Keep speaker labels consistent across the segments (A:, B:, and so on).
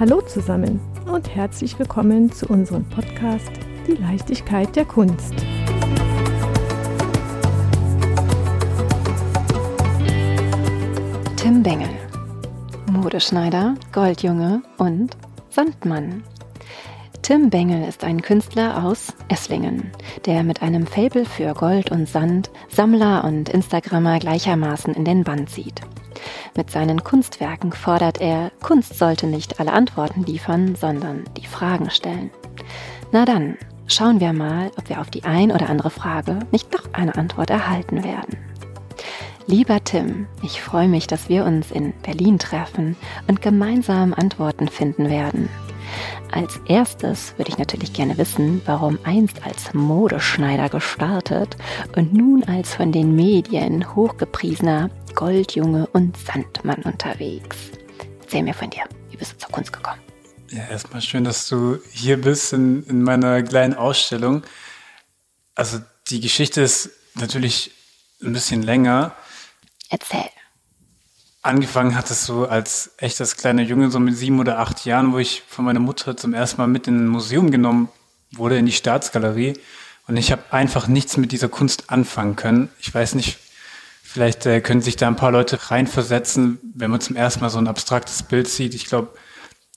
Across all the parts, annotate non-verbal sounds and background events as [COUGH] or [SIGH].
A: Hallo zusammen und herzlich willkommen zu unserem Podcast Die Leichtigkeit der Kunst.
B: Tim Bengel, Modeschneider, Goldjunge und Sandmann. Tim Bengel ist ein Künstler aus Esslingen, der mit einem Fabel für Gold und Sand Sammler und Instagrammer gleichermaßen in den Bann zieht. Mit seinen Kunstwerken fordert er, Kunst sollte nicht alle Antworten liefern, sondern die Fragen stellen. Na dann, schauen wir mal, ob wir auf die ein oder andere Frage nicht doch eine Antwort erhalten werden. Lieber Tim, ich freue mich, dass wir uns in Berlin treffen und gemeinsam Antworten finden werden. Als erstes würde ich natürlich gerne wissen, warum einst als Modeschneider gestartet und nun als von den Medien hochgepriesener Goldjunge und Sandmann unterwegs. Erzähl mir von dir, wie bist du zur Kunst gekommen?
C: Ja, erstmal schön, dass du hier bist in, in meiner kleinen Ausstellung. Also die Geschichte ist natürlich ein bisschen länger.
B: Erzähl
C: angefangen hat es so als echtes kleiner Junge, so mit sieben oder acht Jahren, wo ich von meiner Mutter zum ersten Mal mit in ein Museum genommen wurde, in die Staatsgalerie. Und ich habe einfach nichts mit dieser Kunst anfangen können. Ich weiß nicht, vielleicht äh, können sich da ein paar Leute reinversetzen, wenn man zum ersten Mal so ein abstraktes Bild sieht. Ich glaube,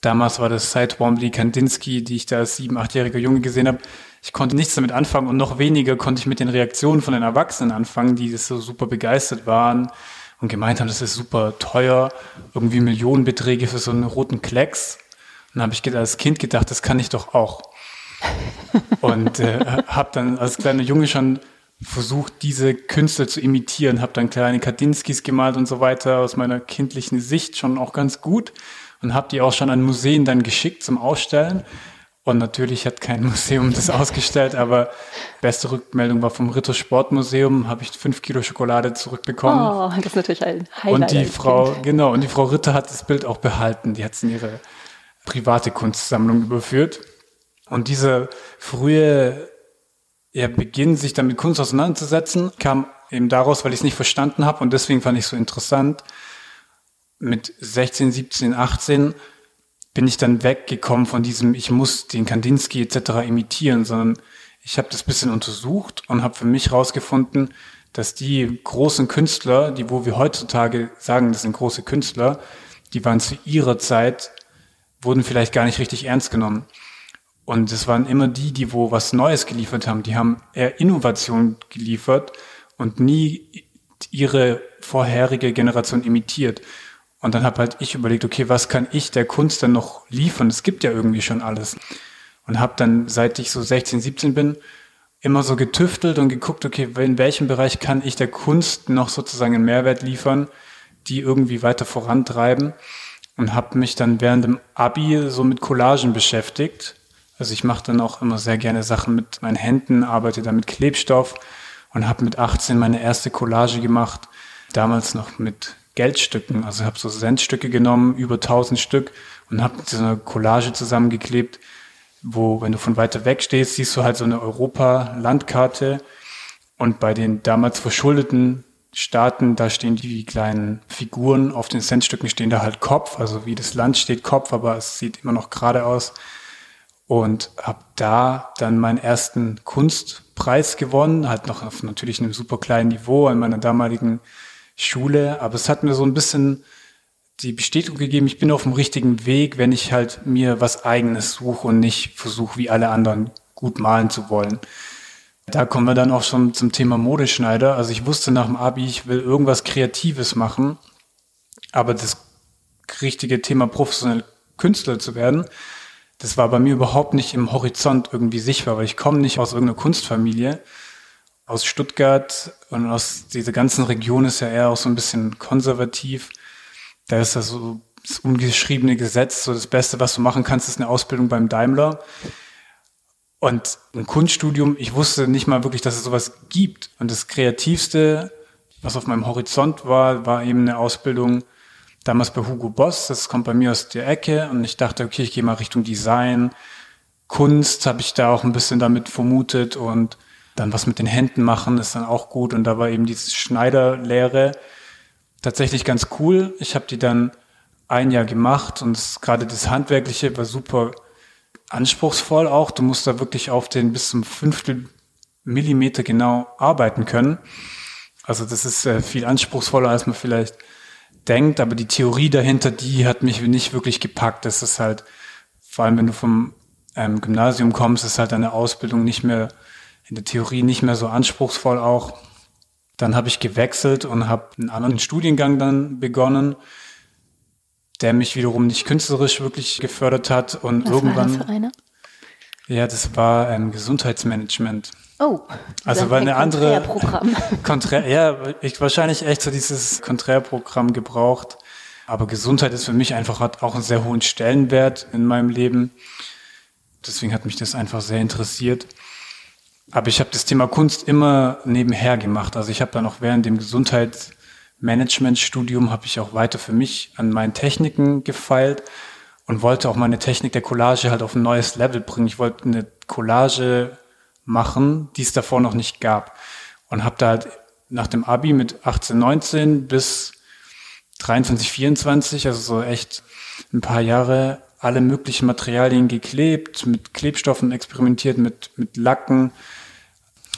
C: damals war das Cy Twombly Kandinsky, die ich da als sieben, achtjähriger Junge gesehen habe. Ich konnte nichts damit anfangen und noch weniger konnte ich mit den Reaktionen von den Erwachsenen anfangen, die so super begeistert waren und gemeint haben, das ist super teuer, irgendwie Millionenbeträge für so einen roten Klecks. Und dann habe ich als Kind gedacht, das kann ich doch auch. und äh, habe dann als kleiner Junge schon versucht, diese Künstler zu imitieren, habe dann kleine Kardinskis gemalt und so weiter, aus meiner kindlichen Sicht schon auch ganz gut und habe die auch schon an Museen dann geschickt zum Ausstellen. Und natürlich hat kein [LAUGHS] Museum das ausgestellt, aber beste Rückmeldung war vom Ritter Sportmuseum, habe ich fünf Kilo Schokolade zurückbekommen.
B: Oh, das ist natürlich ein Highlight.
C: Und die Frau, kind. genau, und die Frau Ritter hat das Bild auch behalten. Die hat es in ihre private Kunstsammlung überführt. Und dieser frühe ja, Beginn, sich dann mit Kunst auseinanderzusetzen, kam eben daraus, weil ich es nicht verstanden habe und deswegen fand ich es so interessant. Mit 16, 17, 18 bin ich dann weggekommen von diesem, ich muss den Kandinsky etc. imitieren, sondern ich habe das bisschen untersucht und habe für mich herausgefunden, dass die großen Künstler, die wo wir heutzutage sagen, das sind große Künstler, die waren zu ihrer Zeit, wurden vielleicht gar nicht richtig ernst genommen. Und es waren immer die, die wo was Neues geliefert haben. Die haben eher Innovation geliefert und nie ihre vorherige Generation imitiert. Und dann habe halt ich überlegt, okay, was kann ich der Kunst denn noch liefern? Es gibt ja irgendwie schon alles. Und habe dann, seit ich so 16, 17 bin, immer so getüftelt und geguckt, okay, in welchem Bereich kann ich der Kunst noch sozusagen einen Mehrwert liefern, die irgendwie weiter vorantreiben. Und habe mich dann während dem Abi so mit Collagen beschäftigt. Also ich mache dann auch immer sehr gerne Sachen mit meinen Händen, arbeite da mit Klebstoff und habe mit 18 meine erste Collage gemacht. Damals noch mit Geldstücken. Also ich habe so Centstücke genommen, über 1000 Stück und habe so eine Collage zusammengeklebt, wo, wenn du von weiter weg stehst, siehst du halt so eine Europa-Landkarte und bei den damals verschuldeten Staaten, da stehen die kleinen Figuren, auf den Centstücken stehen da halt Kopf, also wie das Land steht Kopf, aber es sieht immer noch gerade aus. Und habe da dann meinen ersten Kunstpreis gewonnen, halt noch auf natürlich einem super kleinen Niveau an meiner damaligen Schule, aber es hat mir so ein bisschen die Bestätigung gegeben, ich bin auf dem richtigen Weg, wenn ich halt mir was eigenes suche und nicht versuche, wie alle anderen gut malen zu wollen. Da kommen wir dann auch schon zum Thema Modeschneider. Also ich wusste nach dem Abi, ich will irgendwas Kreatives machen, aber das richtige Thema professionell Künstler zu werden, das war bei mir überhaupt nicht im Horizont irgendwie sichtbar, weil ich komme nicht aus irgendeiner Kunstfamilie aus Stuttgart und aus dieser ganzen Region ist ja eher auch so ein bisschen konservativ. Da ist das so das ungeschriebene Gesetz, so das Beste, was du machen kannst, ist eine Ausbildung beim Daimler. Und ein Kunststudium, ich wusste nicht mal wirklich, dass es sowas gibt. Und das Kreativste, was auf meinem Horizont war, war eben eine Ausbildung damals bei Hugo Boss. Das kommt bei mir aus der Ecke. Und ich dachte, okay, ich gehe mal Richtung Design. Kunst habe ich da auch ein bisschen damit vermutet und dann was mit den Händen machen ist dann auch gut. Und da war eben diese Schneiderlehre tatsächlich ganz cool. Ich habe die dann ein Jahr gemacht und gerade das Handwerkliche war super anspruchsvoll auch. Du musst da wirklich auf den bis zum Fünftel Millimeter genau arbeiten können. Also das ist äh, viel anspruchsvoller, als man vielleicht denkt, aber die Theorie dahinter, die hat mich nicht wirklich gepackt. Das ist halt, vor allem wenn du vom ähm, Gymnasium kommst, ist halt deine Ausbildung nicht mehr, in der Theorie nicht mehr so anspruchsvoll auch. Dann habe ich gewechselt und habe einen anderen Studiengang dann begonnen, der mich wiederum nicht künstlerisch wirklich gefördert hat. Und
B: Was
C: irgendwann.
B: war das für eine?
C: Ja, das war ähm, Gesundheitsmanagement.
B: Oh,
C: Also war
B: ein
C: eine andere
B: Konträrprogramm. [LAUGHS]
C: Konträr, ja, ich wahrscheinlich echt so dieses Konträrprogramm gebraucht. Aber Gesundheit ist für mich einfach hat auch einen sehr hohen Stellenwert in meinem Leben. Deswegen hat mich das einfach sehr interessiert. Aber ich habe das Thema Kunst immer nebenher gemacht. Also ich habe dann auch während dem Gesundheitsmanagementstudium habe ich auch weiter für mich an meinen Techniken gefeilt und wollte auch meine Technik der Collage halt auf ein neues Level bringen. Ich wollte eine Collage machen, die es davor noch nicht gab. Und habe da halt nach dem Abi mit 18, 19 bis 23, 24, also so echt ein paar Jahre alle möglichen Materialien geklebt, mit Klebstoffen experimentiert, mit, mit Lacken,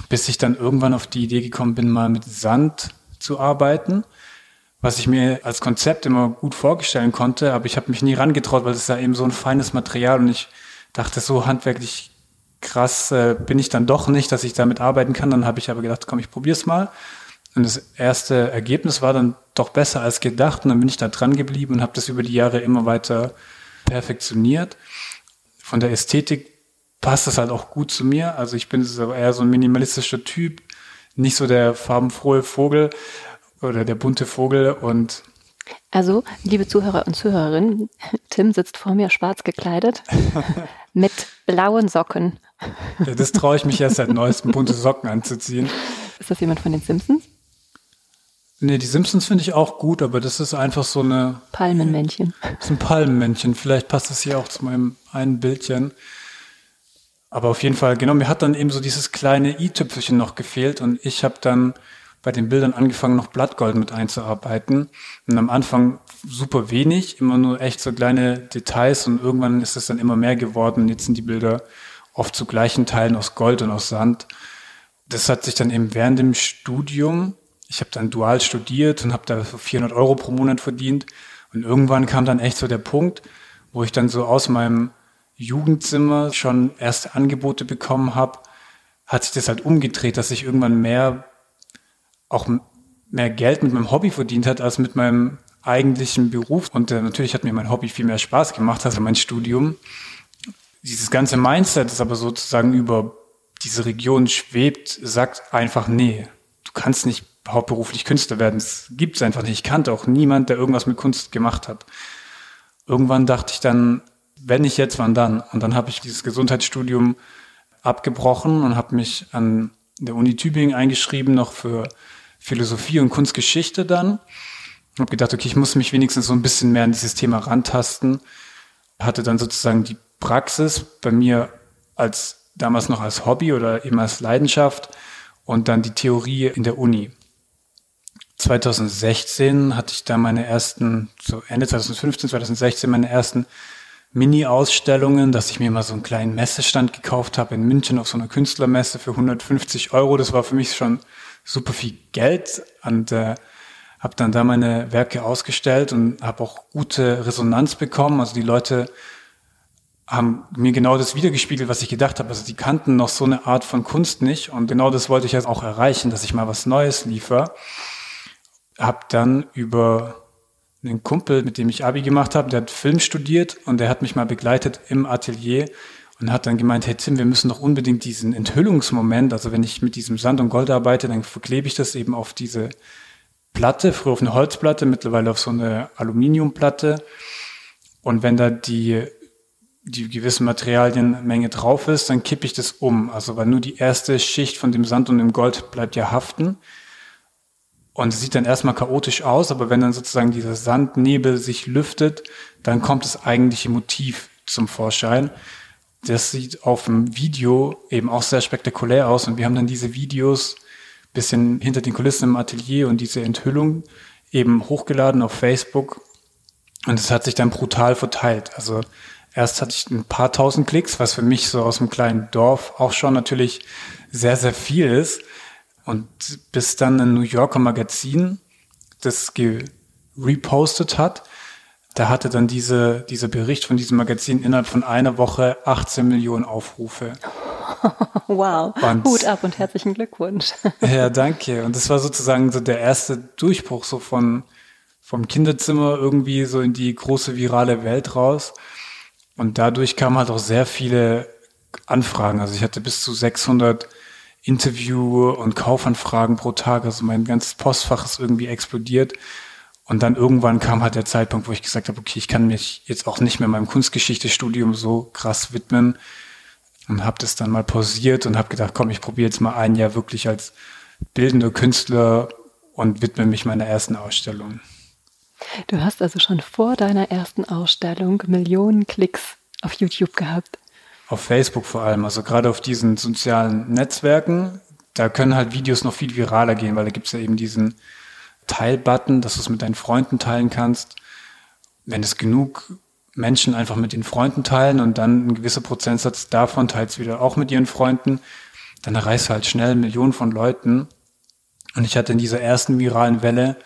C: bis ich dann irgendwann auf die Idee gekommen bin, mal mit Sand zu arbeiten, was ich mir als Konzept immer gut vorstellen konnte, aber ich habe mich nie rangetraut, weil es ja eben so ein feines Material und ich dachte, so handwerklich krass äh, bin ich dann doch nicht, dass ich damit arbeiten kann. Dann habe ich aber gedacht, komm, ich probier's mal. Und das erste Ergebnis war dann doch besser als gedacht. Und dann bin ich da dran geblieben und habe das über die Jahre immer weiter perfektioniert. Von der Ästhetik passt das halt auch gut zu mir. Also ich bin eher so ein minimalistischer Typ, nicht so der farbenfrohe Vogel oder der bunte Vogel. Und
B: Also, liebe Zuhörer und Zuhörerinnen, [LAUGHS] Tim sitzt vor mir schwarz gekleidet [LAUGHS] mit blauen Socken.
C: ja, das traue ich mich erst seit neuestem, bunte Socken anzuziehen.
B: Ist das jemand von den Simpsons?
C: Nee, die Simpsons finde ich auch gut, aber das ist einfach so eine
B: Palmenmännchen.
C: Das ist ein Palmenmännchen. Vielleicht passt das hier auch zu meinem einen Bildchen. Aber auf jeden Fall, genau, mir hat dann eben so dieses kleine i-Tüpfelchen noch gefehlt und ich habe dann bei den Bildern angefangen, noch Blattgold mit einzuarbeiten. Und am Anfang super wenig, immer nur echt so kleine Details und irgendwann ist es dann immer mehr geworden. Jetzt sind die Bilder oft zu gleichen Teilen aus Gold und aus Sand. Das hat sich dann eben während dem Studium, ich habe dann dual studiert und habe da so 400 Euro pro Monat verdient. Und irgendwann kam dann echt so der Punkt, wo ich dann so aus meinem Jugendzimmer schon erste Angebote bekommen habe, hat sich das halt umgedreht, dass ich irgendwann mehr auch mehr Geld mit meinem Hobby verdient hat als mit meinem eigentlichen Beruf. Und äh, natürlich hat mir mein Hobby viel mehr Spaß gemacht als mein Studium. Dieses ganze Mindset, das aber sozusagen über diese Region schwebt, sagt einfach, nee, du kannst nicht hauptberuflich Künstler werden. Das gibt's einfach nicht. Ich kannte auch niemand, der irgendwas mit Kunst gemacht hat. Irgendwann dachte ich dann, wenn nicht jetzt, wann dann? Und dann habe ich dieses Gesundheitsstudium abgebrochen und habe mich an der Uni Tübingen eingeschrieben, noch für Philosophie und Kunstgeschichte dann. Ich habe gedacht, okay, ich muss mich wenigstens so ein bisschen mehr an dieses Thema rantasten. Hatte dann sozusagen die Praxis bei mir als damals noch als Hobby oder eben als Leidenschaft und dann die Theorie in der Uni. 2016 hatte ich da meine ersten, so Ende 2015, 2016 meine ersten Mini-Ausstellungen, dass ich mir mal so einen kleinen Messestand gekauft habe in München auf so einer Künstlermesse für 150 Euro. Das war für mich schon super viel Geld und äh, habe dann da meine Werke ausgestellt und habe auch gute Resonanz bekommen. Also die Leute haben mir genau das wiedergespiegelt, was ich gedacht habe. Also die kannten noch so eine Art von Kunst nicht und genau das wollte ich jetzt auch erreichen, dass ich mal was Neues liefere. Hab dann über einen Kumpel, mit dem ich Abi gemacht habe, der hat Film studiert und der hat mich mal begleitet im Atelier und hat dann gemeint, hey Tim, wir müssen doch unbedingt diesen Enthüllungsmoment, also wenn ich mit diesem Sand und Gold arbeite, dann verklebe ich das eben auf diese Platte, früher auf eine Holzplatte, mittlerweile auf so eine Aluminiumplatte. Und wenn da die, die gewissen Materialienmenge drauf ist, dann kippe ich das um. Also weil nur die erste Schicht von dem Sand und dem Gold bleibt ja haften. Und es sieht dann erstmal chaotisch aus, aber wenn dann sozusagen dieser Sandnebel sich lüftet, dann kommt das eigentliche Motiv zum Vorschein. Das sieht auf dem Video eben auch sehr spektakulär aus und wir haben dann diese Videos bisschen hinter den Kulissen im Atelier und diese Enthüllung eben hochgeladen auf Facebook Und es hat sich dann brutal verteilt. Also erst hatte ich ein paar tausend Klicks, was für mich so aus einem kleinen Dorf auch schon natürlich sehr, sehr viel ist. Und bis dann ein New Yorker Magazin das repostet hat, da hatte dann diese, dieser Bericht von diesem Magazin innerhalb von einer Woche 18 Millionen Aufrufe. [LAUGHS]
B: Wow. Und, Hut ab und herzlichen Glückwunsch. [LAUGHS]
C: Ja, danke. Und das war sozusagen so der erste Durchbruch so von, vom Kinderzimmer irgendwie so in die große virale Welt raus. Und dadurch kamen halt auch sehr viele Anfragen. Also ich hatte bis zu 600 Interview- und Kaufanfragen pro Tag. Also mein ganzes Postfach ist irgendwie explodiert. Und dann irgendwann kam halt der Zeitpunkt, wo ich gesagt habe, okay, ich kann mich jetzt auch nicht mehr meinem Kunstgeschichtestudium so krass widmen und habe das dann mal pausiert und habe gedacht, komm, ich probiere jetzt mal ein Jahr wirklich als bildender Künstler und widme mich meiner ersten Ausstellung.
B: Du hast also schon vor deiner ersten Ausstellung Millionen Klicks auf YouTube gehabt.
C: Auf Facebook vor allem, also gerade auf diesen sozialen Netzwerken, da können halt Videos noch viel viraler gehen, weil da gibt es ja eben diesen Teil-Button, dass du es mit deinen Freunden teilen kannst. Wenn es genug Menschen einfach mit den Freunden teilen und dann ein gewisser Prozentsatz davon teilst wieder auch mit ihren Freunden, dann erreichst du halt schnell Millionen von Leuten. Und ich hatte in dieser ersten viralen Welle,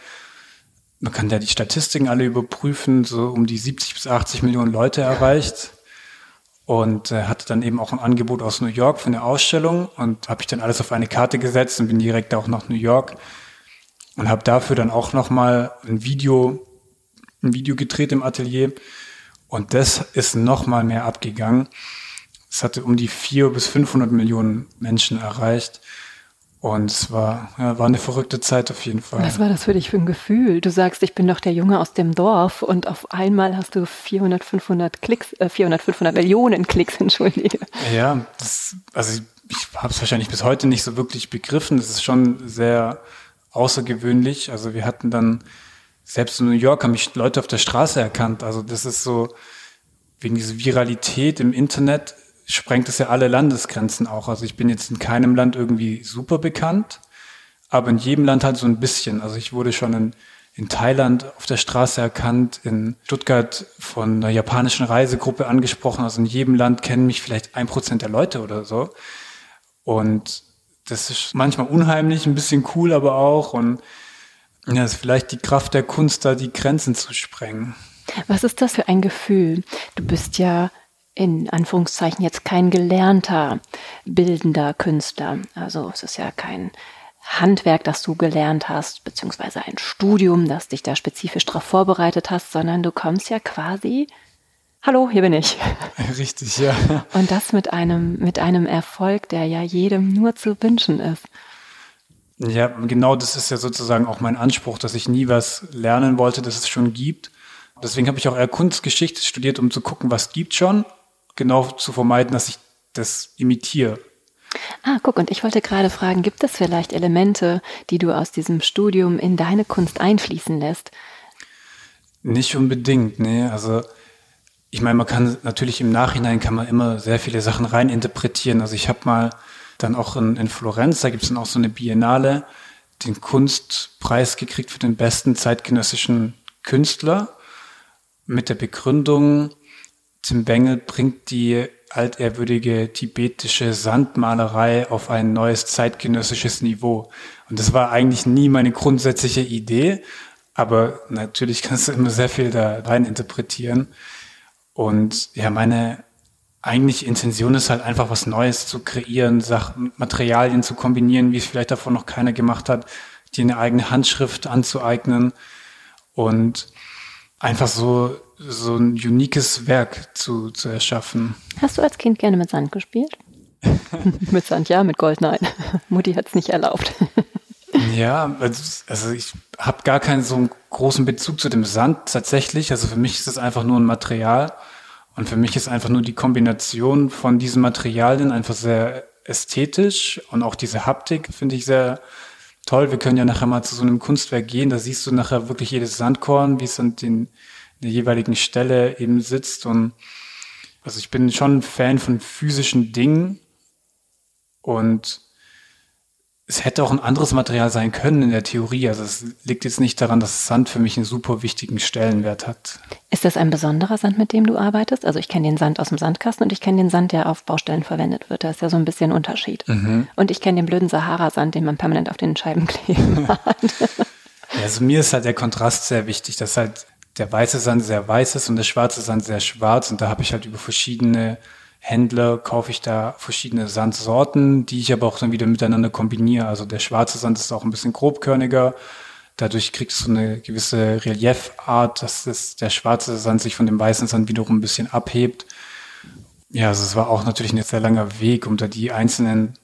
C: man kann ja die Statistiken alle überprüfen, so um die 70 bis 80 Millionen Leute erreicht und äh, hatte dann eben auch ein Angebot aus New York für eine Ausstellung und habe ich dann alles auf eine Karte gesetzt und bin direkt auch nach New York und habe dafür dann auch noch mal ein Video ein Video gedreht im Atelier und das ist noch mal mehr abgegangen. Es hatte um die vier bis 500 Millionen Menschen erreicht. Und es war, ja, war eine verrückte Zeit auf jeden Fall.
B: Was war das für dich für ein Gefühl? Du sagst, ich bin doch der Junge aus dem Dorf und auf einmal hast du 400, 500 Klicks, äh, 400, 500 Millionen Klicks, [LAUGHS] entschuldige.
C: Ja, das, also ich, ich habe es wahrscheinlich bis heute nicht so wirklich begriffen. Das ist schon sehr außergewöhnlich. Also wir hatten dann selbst in New York haben mich Leute auf der Straße erkannt. Also das ist so, wegen dieser Viralität im Internet sprengt es ja alle Landesgrenzen auch. Also ich bin jetzt in keinem Land irgendwie super bekannt, aber in jedem Land halt so ein bisschen. Also ich wurde schon in, in Thailand auf der Straße erkannt, in Stuttgart von einer japanischen Reisegruppe angesprochen. Also in jedem Land kennen mich vielleicht ein Prozent der Leute oder so. Und das ist manchmal unheimlich, ein bisschen cool aber auch. Und ja, ist vielleicht die Kraft der Kunst, da die Grenzen zu sprengen.
B: Was ist das für ein Gefühl? Du bist ja in Anführungszeichen jetzt kein gelernter bildender Künstler. Also es ist ja kein Handwerk, das du gelernt hast, beziehungsweise ein Studium, das dich da spezifisch darauf vorbereitet hast, sondern du kommst ja quasi, hallo, hier bin ich. [LAUGHS]
C: Richtig, ja.
B: Und das mit einem, mit einem Erfolg, der ja jedem nur zu wünschen ist.
C: Ja, genau das ist ja sozusagen auch mein Anspruch, dass ich nie was lernen wollte, das es schon gibt. Deswegen habe ich auch eher Kunstgeschichte studiert, um zu gucken, was gibt schon, genau zu vermeiden, dass ich das imitiere.
B: Ah, guck, und ich wollte gerade fragen, gibt es vielleicht Elemente, die du aus diesem Studium in deine Kunst einfließen lässt?
C: Nicht unbedingt, nee. Also ich meine, man kann natürlich im Nachhinein kann man immer sehr viele Sachen reininterpretieren. Also ich habe mal dann auch in, in Florenz, da gibt es dann auch so eine Biennale, den Kunstpreis gekriegt für den besten zeitgenössischen Künstler mit der Begründung, Tim Bengel bringt die altehrwürdige tibetische Sandmalerei auf ein neues zeitgenössisches Niveau. Und das war eigentlich nie meine grundsätzliche Idee, aber natürlich [LAUGHS] kannst du immer sehr viel da rein interpretieren. Und ja, meine eigentlich Intention ist halt einfach was Neues zu kreieren, Sachen, Materialien zu kombinieren, wie es vielleicht davon noch keiner gemacht hat, dir eine eigene Handschrift anzueignen und einfach so, so ein uniques Werk zu, zu erschaffen.
B: Hast du als Kind gerne mit Sand gespielt? [LAUGHS] mit Sand, ja, mit Gold, nein. [LAUGHS] Mutti hat es nicht erlaubt.
C: ja, also ich habe gar keinen so großen Bezug zu dem Sand tatsächlich. Also für mich ist es einfach nur ein Material und für mich ist einfach nur die Kombination von diesen Materialien einfach sehr ästhetisch und auch diese Haptik finde ich sehr toll. Wir können ja nachher mal zu so einem Kunstwerk gehen, da siehst du nachher wirklich jedes Sandkorn, wie es an den, der jeweiligen Stelle eben sitzt und also ich bin schon Fan von physischen Dingen und es hätte auch ein anderes Material sein können in der Theorie. Also es liegt jetzt nicht daran, dass Sand für mich einen super wichtigen Stellenwert hat.
B: Ist das ein besonderer Sand, mit dem du arbeitest? Also ich kenne den Sand aus dem Sandkasten und ich kenne den Sand, der auf Baustellen verwendet wird. Da ist ja so ein bisschen Unterschied. Mhm. Und ich kenne den blöden Sahara-Sand, den man permanent auf den Scheiben [LAUGHS] kleben [LAUGHS] hat.
C: also mir ist halt der Kontrast sehr wichtig, dass halt der weiße Sand sehr weiß ist und der schwarze Sand sehr schwarz. Und da habe ich halt über verschiedene Händler kaufe ich da verschiedene Sandsorten, die ich aber auch dann wieder miteinander kombiniere. Also der schwarze Sand ist auch ein bisschen grobkörniger. Dadurch kriegst du eine gewisse Reliefart, dass das, der schwarze Sand sich von dem weißen Sand wiederum ein bisschen abhebt. Ja, also es war auch natürlich ein sehr langer Weg, um da die einzelnen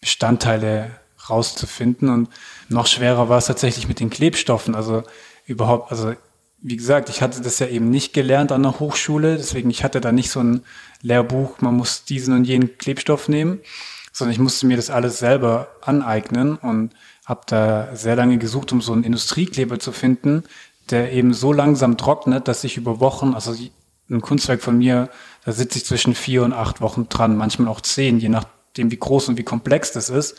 C: Bestandteile rauszufinden. Und noch schwerer war es tatsächlich mit den Klebstoffen. Also überhaupt, also wie gesagt, ich hatte das ja eben nicht gelernt an der Hochschule, deswegen ich hatte da nicht so ein Lehrbuch, man muss diesen und jenen Klebstoff nehmen, sondern ich musste mir das alles selber aneignen und habe da sehr lange gesucht, um so einen Industriekleber zu finden, der eben so langsam trocknet, dass ich über Wochen, also ein Kunstwerk von mir, da sitze ich zwischen vier und acht Wochen dran, manchmal auch zehn, je nachdem, wie groß und wie komplex das ist.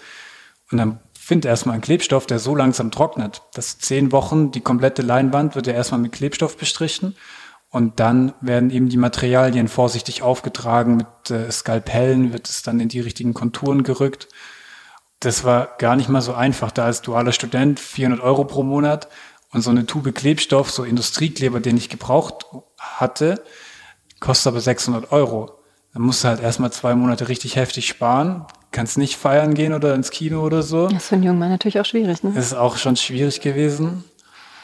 C: Und dann finde erstmal einen Klebstoff, der so langsam trocknet, dass zehn Wochen die komplette Leinwand wird ja erstmal mit Klebstoff bestrichen und dann werden eben die Materialien vorsichtig aufgetragen mit äh, Skalpellen, wird es dann in die richtigen Konturen gerückt. Das war gar nicht mal so einfach, da als dualer Student 400 Euro pro Monat und so eine Tube Klebstoff, so Industriekleber, den ich gebraucht hatte, kostet aber 600 Euro. Dann musst du halt erstmal zwei Monate richtig heftig sparen, kannst nicht feiern gehen oder ins Kino oder so.
B: Das ist für einen jungen Mann natürlich auch schwierig, ne?
C: Das ist auch schon schwierig gewesen.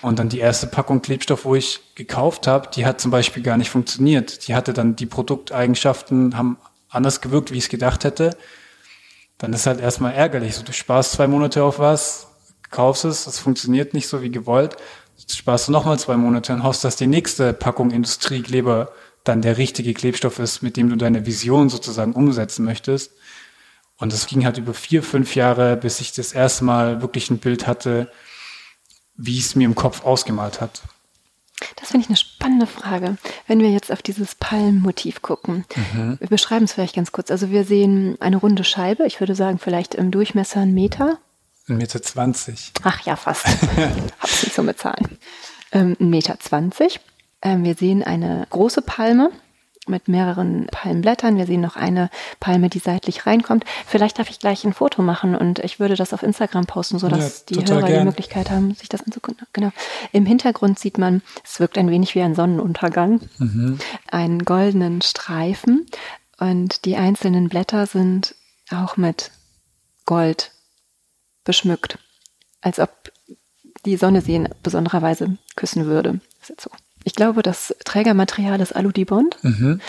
C: Und dann die erste Packung Klebstoff, wo ich gekauft habe, die hat zum Beispiel gar nicht funktioniert. Die hatte dann die Produkteigenschaften, haben anders gewirkt, wie ich es gedacht hätte. Dann ist halt erstmal ärgerlich. So, du sparst zwei Monate auf was, kaufst es, es funktioniert nicht so wie gewollt. Jetzt sparst du nochmal zwei Monate und hoffst, dass die nächste Packung Industriekleber dann der richtige Klebstoff ist, mit dem du deine Vision sozusagen umsetzen möchtest. Und das ging halt über vier, fünf Jahre, bis ich das erste Mal wirklich ein Bild hatte, wie es mir im Kopf ausgemalt hat.
B: Das finde ich eine spannende Frage. Wenn wir jetzt auf dieses Palmmotiv gucken, mhm. wir beschreiben es vielleicht ganz kurz. Also wir sehen eine runde Scheibe, ich würde sagen vielleicht im Durchmesser einen Meter.
C: Ein Meter zwanzig.
B: Ach ja, fast. [LAUGHS] Hab's nicht so mit Zahlen. Ähm, ein Meter zwanzig. Ähm, wir sehen eine große Palme mit mehreren Palmblättern. Wir sehen noch eine Palme, die seitlich reinkommt. Vielleicht darf ich gleich ein Foto machen und ich würde das auf Instagram posten, sodass ja, die Hörer gern. die Möglichkeit haben, sich das anzugucken. Genau. Im Hintergrund sieht man, es wirkt ein wenig wie ein Sonnenuntergang, mhm. einen goldenen Streifen und die einzelnen Blätter sind auch mit Gold beschmückt, als ob die Sonne sie in besonderer Weise küssen würde. Das ist jetzt so. Ich glaube, das Trägermaterial ist Aludibond. Mhm.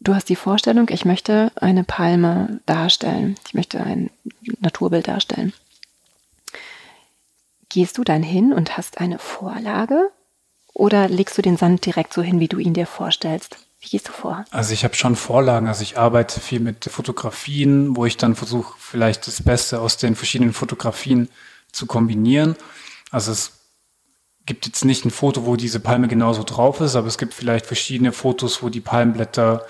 B: Du hast die Vorstellung, ich möchte eine Palme darstellen. Ich möchte ein Naturbild darstellen. Gehst du dann hin und hast eine Vorlage oder legst du den Sand direkt so hin, wie du ihn dir vorstellst? Wie gehst du vor?
C: Also ich habe schon Vorlagen. Also ich arbeite viel mit Fotografien, wo ich dann versuche, vielleicht das Beste aus den verschiedenen Fotografien zu kombinieren. Also es gibt jetzt nicht ein Foto, wo diese Palme genauso drauf ist, aber es gibt vielleicht verschiedene Fotos, wo die Palmblätter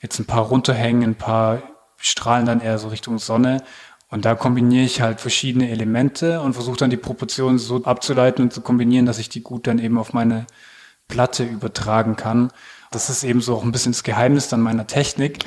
C: jetzt ein paar runterhängen, ein paar strahlen dann eher so Richtung Sonne. Und da kombiniere ich halt verschiedene Elemente und versuche dann die Proportionen so abzuleiten und zu kombinieren, dass ich die gut dann eben auf meine Platte übertragen kann. Das ist eben so auch ein bisschen das Geheimnis dann meiner Technik.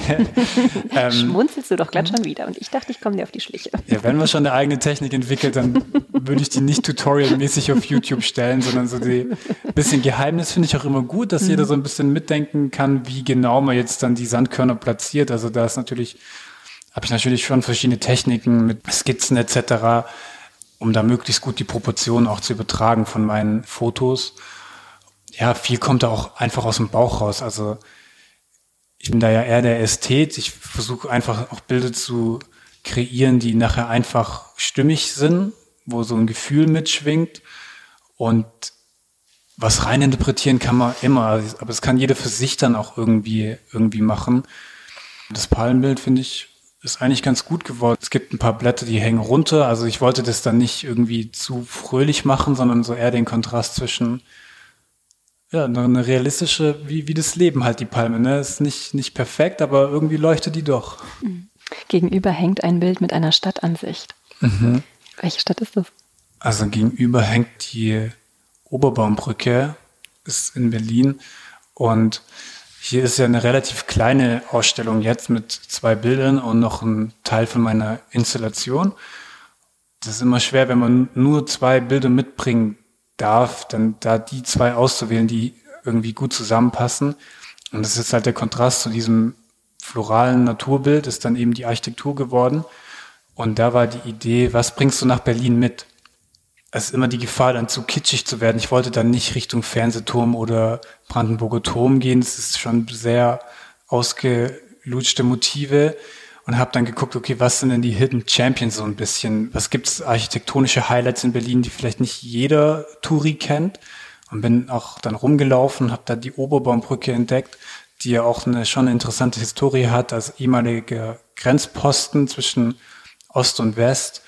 C: [LAUGHS]
B: ähm, Schmunzelst du doch glatt schon wieder und ich dachte, ich komme dir auf die Schliche.
C: ja, wenn man schon eine eigene Technik entwickelt, dann würde ich die nicht tutorialmäßig auf YouTube stellen, sondern so die bisschen Geheimnis finde ich auch immer gut, dass mhm. jeder so ein bisschen mitdenken kann, wie genau man jetzt dann die Sandkörner platziert. Also da ist natürlich, habe ich natürlich schon verschiedene Techniken mit Skizzen etc., um da möglichst gut die Proportionen auch zu übertragen von meinen Fotos ja, viel kommt da auch einfach aus dem Bauch raus. Also ich bin da ja eher der Ästhet. Ich versuche einfach auch Bilder zu kreieren, die nachher einfach stimmig sind, wo so ein Gefühl mitschwingt. Und was rein interpretieren kann man immer, aber es kann jeder für sich dann auch irgendwie, irgendwie machen. Das Palmbild finde ich ist eigentlich ganz gut geworden. Es gibt ein paar Blätter, die hängen runter. Also ich wollte das dann nicht irgendwie zu fröhlich machen, sondern so eher den Kontrast zwischen ja, eine realistische, wie, wie das Leben halt, die Palme. Ne? Ist nicht, nicht perfekt, aber irgendwie leuchtet die doch. Mhm.
B: Gegenüber hängt ein Bild mit einer Stadtansicht. Mhm. Welche Stadt ist das?
C: Also gegenüber hängt die Oberbaumbrücke, ist in Berlin. Und hier ist ja eine relativ kleine Ausstellung jetzt mit zwei Bildern und noch ein Teil von meiner Installation. Das ist immer schwer, wenn man nur zwei Bilder mitbringen darf, dann da die zwei auszuwählen, die irgendwie gut zusammenpassen. Und das ist halt der Kontrast zu diesem floralen Naturbild, ist dann eben die Architektur geworden. Und da war die Idee, was bringst du nach Berlin mit? Es ist immer die Gefahr, dann zu kitschig zu werden. Ich wollte dann nicht Richtung Fernsehturm oder Brandenburger Turm gehen. Das ist schon sehr ausgelutschte Motive und habe dann geguckt, okay, was sind denn die Hidden Champions so ein bisschen? Was gibt's architektonische Highlights in Berlin, die vielleicht nicht jeder Touri kennt? Und bin auch dann rumgelaufen, habe da die Oberbaumbrücke entdeckt, die ja auch eine schon interessante Historie hat als ehemaliger Grenzposten zwischen Ost und West.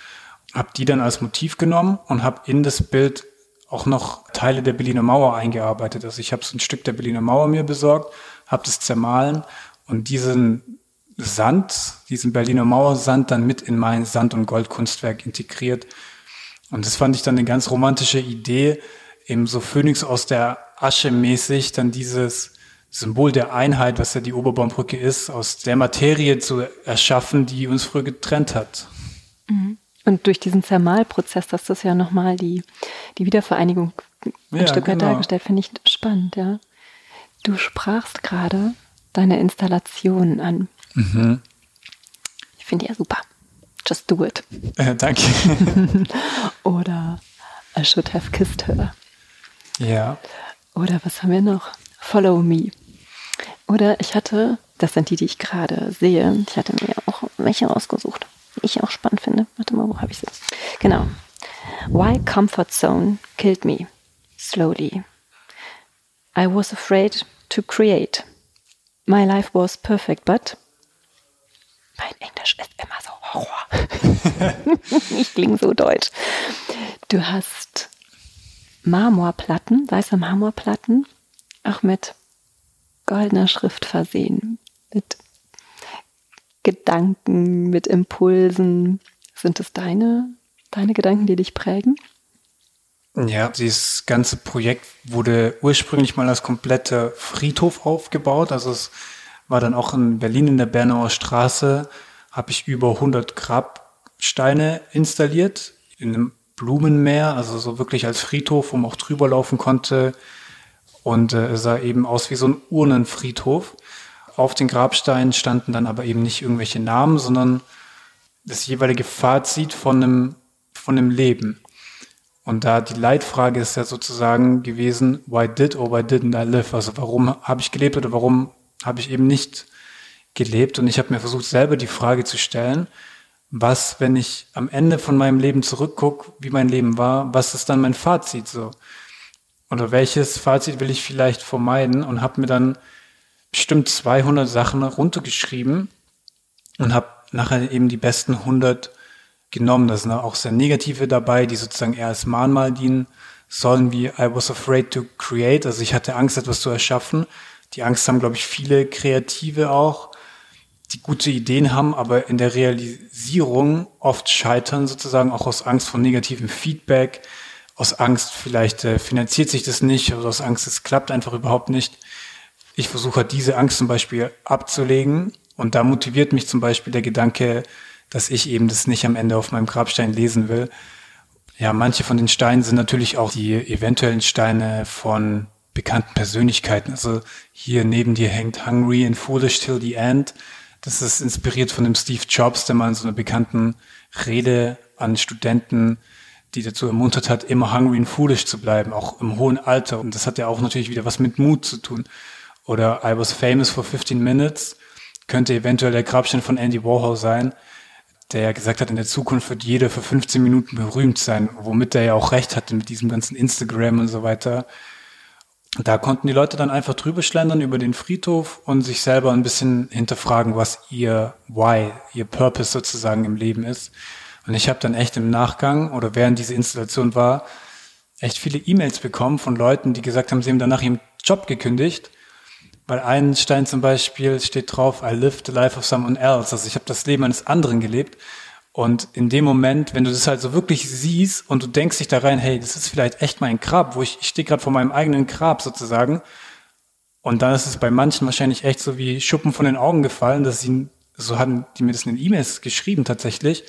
C: Habe die dann als Motiv genommen und habe in das Bild auch noch Teile der Berliner Mauer eingearbeitet. Also ich habe so ein Stück der Berliner Mauer mir besorgt, habe das zermahlen und diesen Sand, diesen Berliner Mauersand dann mit in mein Sand- und Goldkunstwerk integriert. Und das fand ich dann eine ganz romantische Idee, eben so Phönix aus der Asche mäßig dann dieses Symbol der Einheit, was ja die Oberbaumbrücke ist, aus der Materie zu erschaffen, die uns früher getrennt hat.
B: Mhm. Und durch diesen Zermalprozess, dass das ja nochmal die, die Wiedervereinigung ein ja, Stück weit genau. dargestellt, finde ich spannend, ja. Du sprachst gerade deine Installation an. Mhm. Ich finde ja super. Just do it.
C: Äh, danke. [LAUGHS]
B: Oder I should have kissed her.
C: Ja.
B: Oder was haben wir noch? Follow me. Oder ich hatte, das sind die, die ich gerade sehe, ich hatte mir auch welche rausgesucht, die ich auch spannend finde. Warte mal, wo habe ich sie? Genau. Why comfort zone killed me slowly. I was afraid to create. My life was perfect, but mein Englisch ist immer so Horror. [LAUGHS] ich klinge so deutsch. Du hast Marmorplatten, weiße Marmorplatten, auch mit goldener Schrift versehen, mit Gedanken, mit Impulsen. Sind es deine, deine Gedanken, die dich prägen?
C: Ja, dieses ganze Projekt wurde ursprünglich mal als kompletter Friedhof aufgebaut. Also es war dann auch in Berlin in der Bernauer Straße, habe ich über 100 Grabsteine installiert in einem Blumenmeer, also so wirklich als Friedhof, wo man auch drüber laufen konnte. Und äh, es sah eben aus wie so ein Urnenfriedhof. Auf den Grabsteinen standen dann aber eben nicht irgendwelche Namen, sondern das jeweilige Fazit von einem, von einem Leben. Und da die Leitfrage ist ja sozusagen gewesen, why did or why didn't I live? Also warum habe ich gelebt oder warum habe ich eben nicht gelebt? Und ich habe mir versucht, selber die Frage zu stellen, was, wenn ich am Ende von meinem Leben zurückgucke, wie mein Leben war, was ist dann mein Fazit so? Oder welches Fazit will ich vielleicht vermeiden? Und habe mir dann bestimmt 200 Sachen runtergeschrieben und habe nachher eben die besten 100 genommen. Da sind auch sehr negative dabei, die sozusagen eher als Mahnmal dienen sollen, wie I was afraid to create. Also ich hatte Angst, etwas zu erschaffen. Die Angst haben, glaube ich, viele Kreative auch, die gute Ideen haben, aber in der Realisierung oft scheitern, sozusagen auch aus Angst vor negativem Feedback, aus Angst, vielleicht äh, finanziert sich das nicht, oder aus Angst, es klappt einfach überhaupt nicht. Ich versuche diese Angst zum Beispiel abzulegen und da motiviert mich zum Beispiel der Gedanke, dass ich eben das nicht am Ende auf meinem Grabstein lesen will. Ja, manche von den Steinen sind natürlich auch die eventuellen Steine von bekannten Persönlichkeiten. Also hier neben dir hängt Hungry and Foolish Till the End. Das ist inspiriert von dem Steve Jobs, der mal in so einer bekannten Rede an Studenten, die dazu ermuntert hat, immer hungry and foolish zu bleiben, auch im hohen Alter. Und das hat ja auch natürlich wieder was mit Mut zu tun. Oder I was famous for 15 minutes könnte eventuell der Grabstein von Andy Warhol sein, der gesagt hat, in der Zukunft wird jeder für 15 Minuten berühmt sein, womit er ja auch recht hatte mit diesem ganzen Instagram und so weiter. Da konnten die Leute dann einfach drüber schlendern über den Friedhof und sich selber ein bisschen hinterfragen, was ihr Why, ihr Purpose sozusagen im Leben ist. Und ich habe dann echt im Nachgang oder während diese Installation war, echt viele E-Mails bekommen von Leuten, die gesagt haben, sie haben danach ihren Job gekündigt, Weil ein Stein zum Beispiel steht drauf, I lived the life of someone else. Also ich habe das Leben eines anderen gelebt. Und in dem Moment, wenn du das halt so wirklich siehst und du denkst dich da rein, hey, das ist vielleicht echt mein Grab, wo ich, ich stehe gerade vor meinem eigenen Grab sozusagen. Und dann ist es bei manchen wahrscheinlich echt so wie Schuppen von den Augen gefallen, dass sie, so hatten die mir das in den E-Mails geschrieben tatsächlich,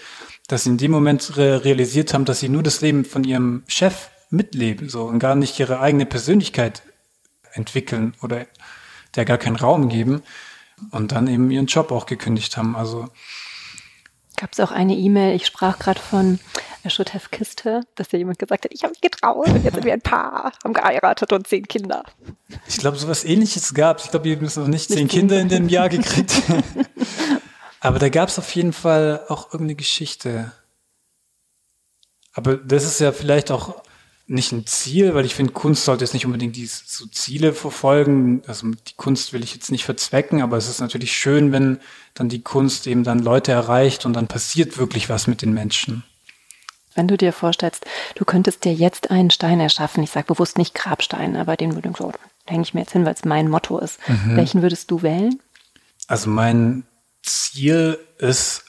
C: dass sie in dem Moment re realisiert haben, dass sie nur das Leben von ihrem Chef mitleben, so, und gar nicht ihre eigene Persönlichkeit entwickeln oder der gar keinen Raum geben und dann eben ihren Job auch gekündigt haben. Also
B: gab es auch eine E-Mail, ich sprach gerade von I should have kissed her, dass da jemand gesagt hat, ich habe mich getraut und jetzt sind wir ein Paar, haben geheiratet und zehn Kinder.
C: Ich glaube, sowas ähnliches gab es. Ich glaube, ihr habt noch nicht, nicht zehn Kinder in dem Jahr gekriegt. [LAUGHS] Aber da gab es auf jeden Fall auch irgendeine Geschichte. Aber das ist ja vielleicht auch nicht ein Ziel, weil ich finde, Kunst sollte jetzt nicht unbedingt die so Ziele verfolgen. Also die Kunst will ich jetzt nicht verzwecken, aber es ist natürlich schön, wenn dann die Kunst eben dann Leute erreicht und dann passiert wirklich was mit den Menschen.
B: Wenn du dir vorstellst, du könntest dir jetzt einen Stein erschaffen, ich sage bewusst nicht Grabstein, aber den würde ich so, hänge ich mir jetzt hin, weil es mein Motto ist. Mhm. Welchen würdest du wählen?
C: Also mein Ziel ist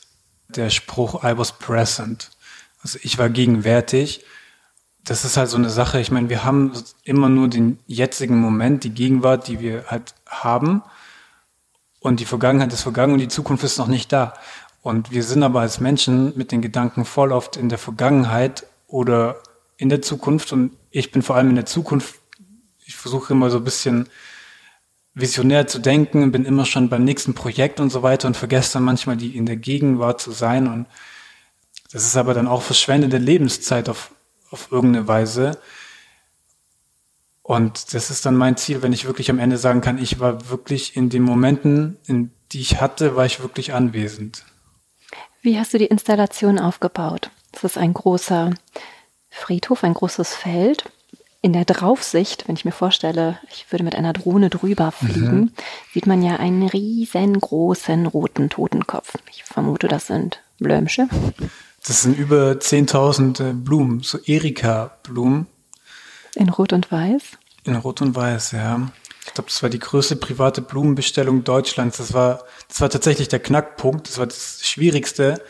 C: der Spruch I was present. Also ich war gegenwärtig das ist halt so eine Sache. Ich meine, wir haben immer nur den jetzigen Moment, die Gegenwart, die wir halt haben. Und die Vergangenheit ist vergangen und die Zukunft ist noch nicht da. Und wir sind aber als Menschen mit den Gedanken voll oft in der Vergangenheit oder in der Zukunft. Und ich bin vor allem in der Zukunft. Ich versuche immer so ein bisschen visionär zu denken, bin immer schon beim nächsten Projekt und so weiter und vergesse dann manchmal die in der Gegenwart zu sein. Und das ist aber dann auch verschwendete Lebenszeit auf auf irgendeine Weise. Und das ist dann mein Ziel, wenn ich wirklich am Ende sagen kann, ich war wirklich in den Momenten, in die ich hatte, war ich wirklich anwesend.
B: Wie hast du die Installation aufgebaut? Das ist ein großer Friedhof, ein großes Feld. In der Draufsicht, wenn ich mir vorstelle, ich würde mit einer Drohne drüber fliegen, mhm. sieht man ja einen riesengroßen roten Totenkopf. Ich vermute, das sind Blömsche. [LAUGHS]
C: Das sind über 10.000 äh, Blumen, so Erika-Blumen.
B: In Rot und Weiß?
C: In Rot und Weiß, ja. Ich glaube, das war die größte private Blumenbestellung Deutschlands. Das war, das war tatsächlich der Knackpunkt. Das war das Schwierigste,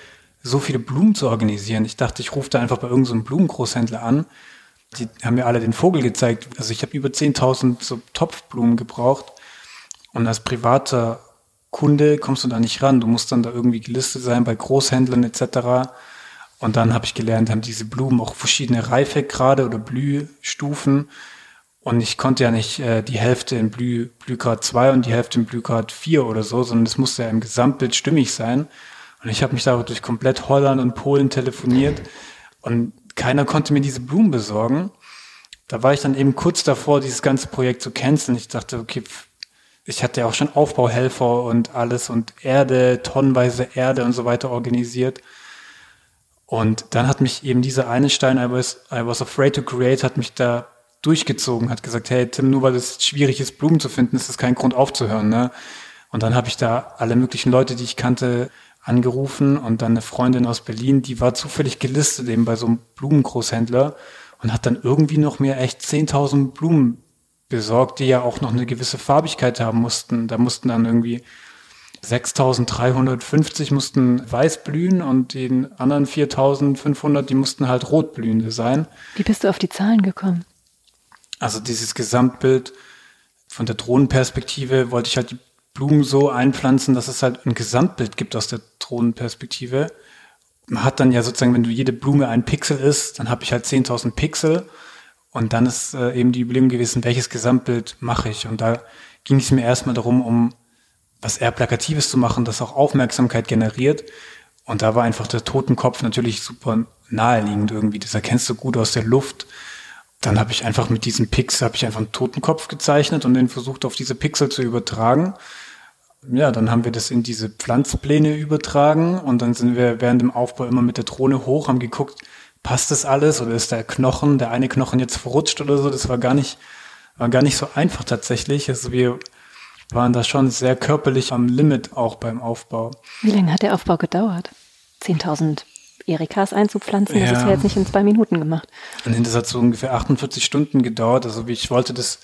C: so viele Blumen zu organisieren. Ich dachte, ich rufe da einfach bei irgendeinem so Blumengroßhändler an. Die haben mir alle den Vogel gezeigt. Also ich habe über 10.000 so Topfblumen gebraucht. Und als privater Kunde kommst du da nicht ran. Du musst dann da irgendwie gelistet sein bei Großhändlern etc. Und dann habe ich gelernt, haben diese Blumen auch verschiedene Reifegrade oder Blühstufen. Und ich konnte ja nicht äh, die Hälfte in Blüh, Blühgrad 2 und die Hälfte in Blühgrad 4 oder so, sondern es musste ja im Gesamtbild stimmig sein. Und ich habe mich da durch komplett Holland und Polen telefoniert und keiner konnte mir diese Blumen besorgen. Da war ich dann eben kurz davor, dieses ganze Projekt zu canceln. Ich dachte, okay, ich hatte ja auch schon Aufbauhelfer und alles und Erde, tonnenweise Erde und so weiter organisiert. Und dann hat mich eben dieser eine Stein, I was, I was afraid to create, hat mich da durchgezogen, hat gesagt, hey Tim, nur weil es schwierig ist, Blumen zu finden, ist das kein Grund aufzuhören. Ne? Und dann habe ich da alle möglichen Leute, die ich kannte, angerufen und dann eine Freundin aus Berlin, die war zufällig gelistet eben bei so einem Blumengroßhändler und hat dann irgendwie noch mir echt 10.000 Blumen besorgt, die ja auch noch eine gewisse Farbigkeit haben mussten. Da mussten dann irgendwie 6350 mussten weiß blühen und die anderen 4500, die mussten halt rot blühende sein.
B: Wie bist du auf die Zahlen gekommen?
C: Also dieses Gesamtbild von der Drohnenperspektive wollte ich halt die Blumen so einpflanzen, dass es halt ein Gesamtbild gibt aus der Drohnenperspektive. Man hat dann ja sozusagen, wenn du jede Blume ein Pixel ist, dann habe ich halt 10.000 Pixel und dann ist äh, eben die Überlegung gewesen, welches Gesamtbild mache ich? Und da ging es mir erstmal darum, um was eher Plakatives zu machen, das auch Aufmerksamkeit generiert. Und da war einfach der Totenkopf natürlich super naheliegend irgendwie. Das erkennst du gut aus der Luft. Dann habe ich einfach mit diesem Pixel habe ich einfach einen Totenkopf gezeichnet und den versucht auf diese Pixel zu übertragen. Ja, dann haben wir das in diese Pflanzpläne übertragen und dann sind wir während dem Aufbau immer mit der Drohne hoch, haben geguckt, passt das alles oder ist der Knochen, der eine Knochen jetzt verrutscht oder so. Das war gar nicht, war gar nicht so einfach tatsächlich. Also wir waren da schon sehr körperlich am Limit auch beim Aufbau.
B: Wie lange hat der Aufbau gedauert? 10.000 Erikas einzupflanzen, ja. das ist ja jetzt nicht in zwei Minuten gemacht.
C: Und das hat so ungefähr 48 Stunden gedauert. Also ich wollte das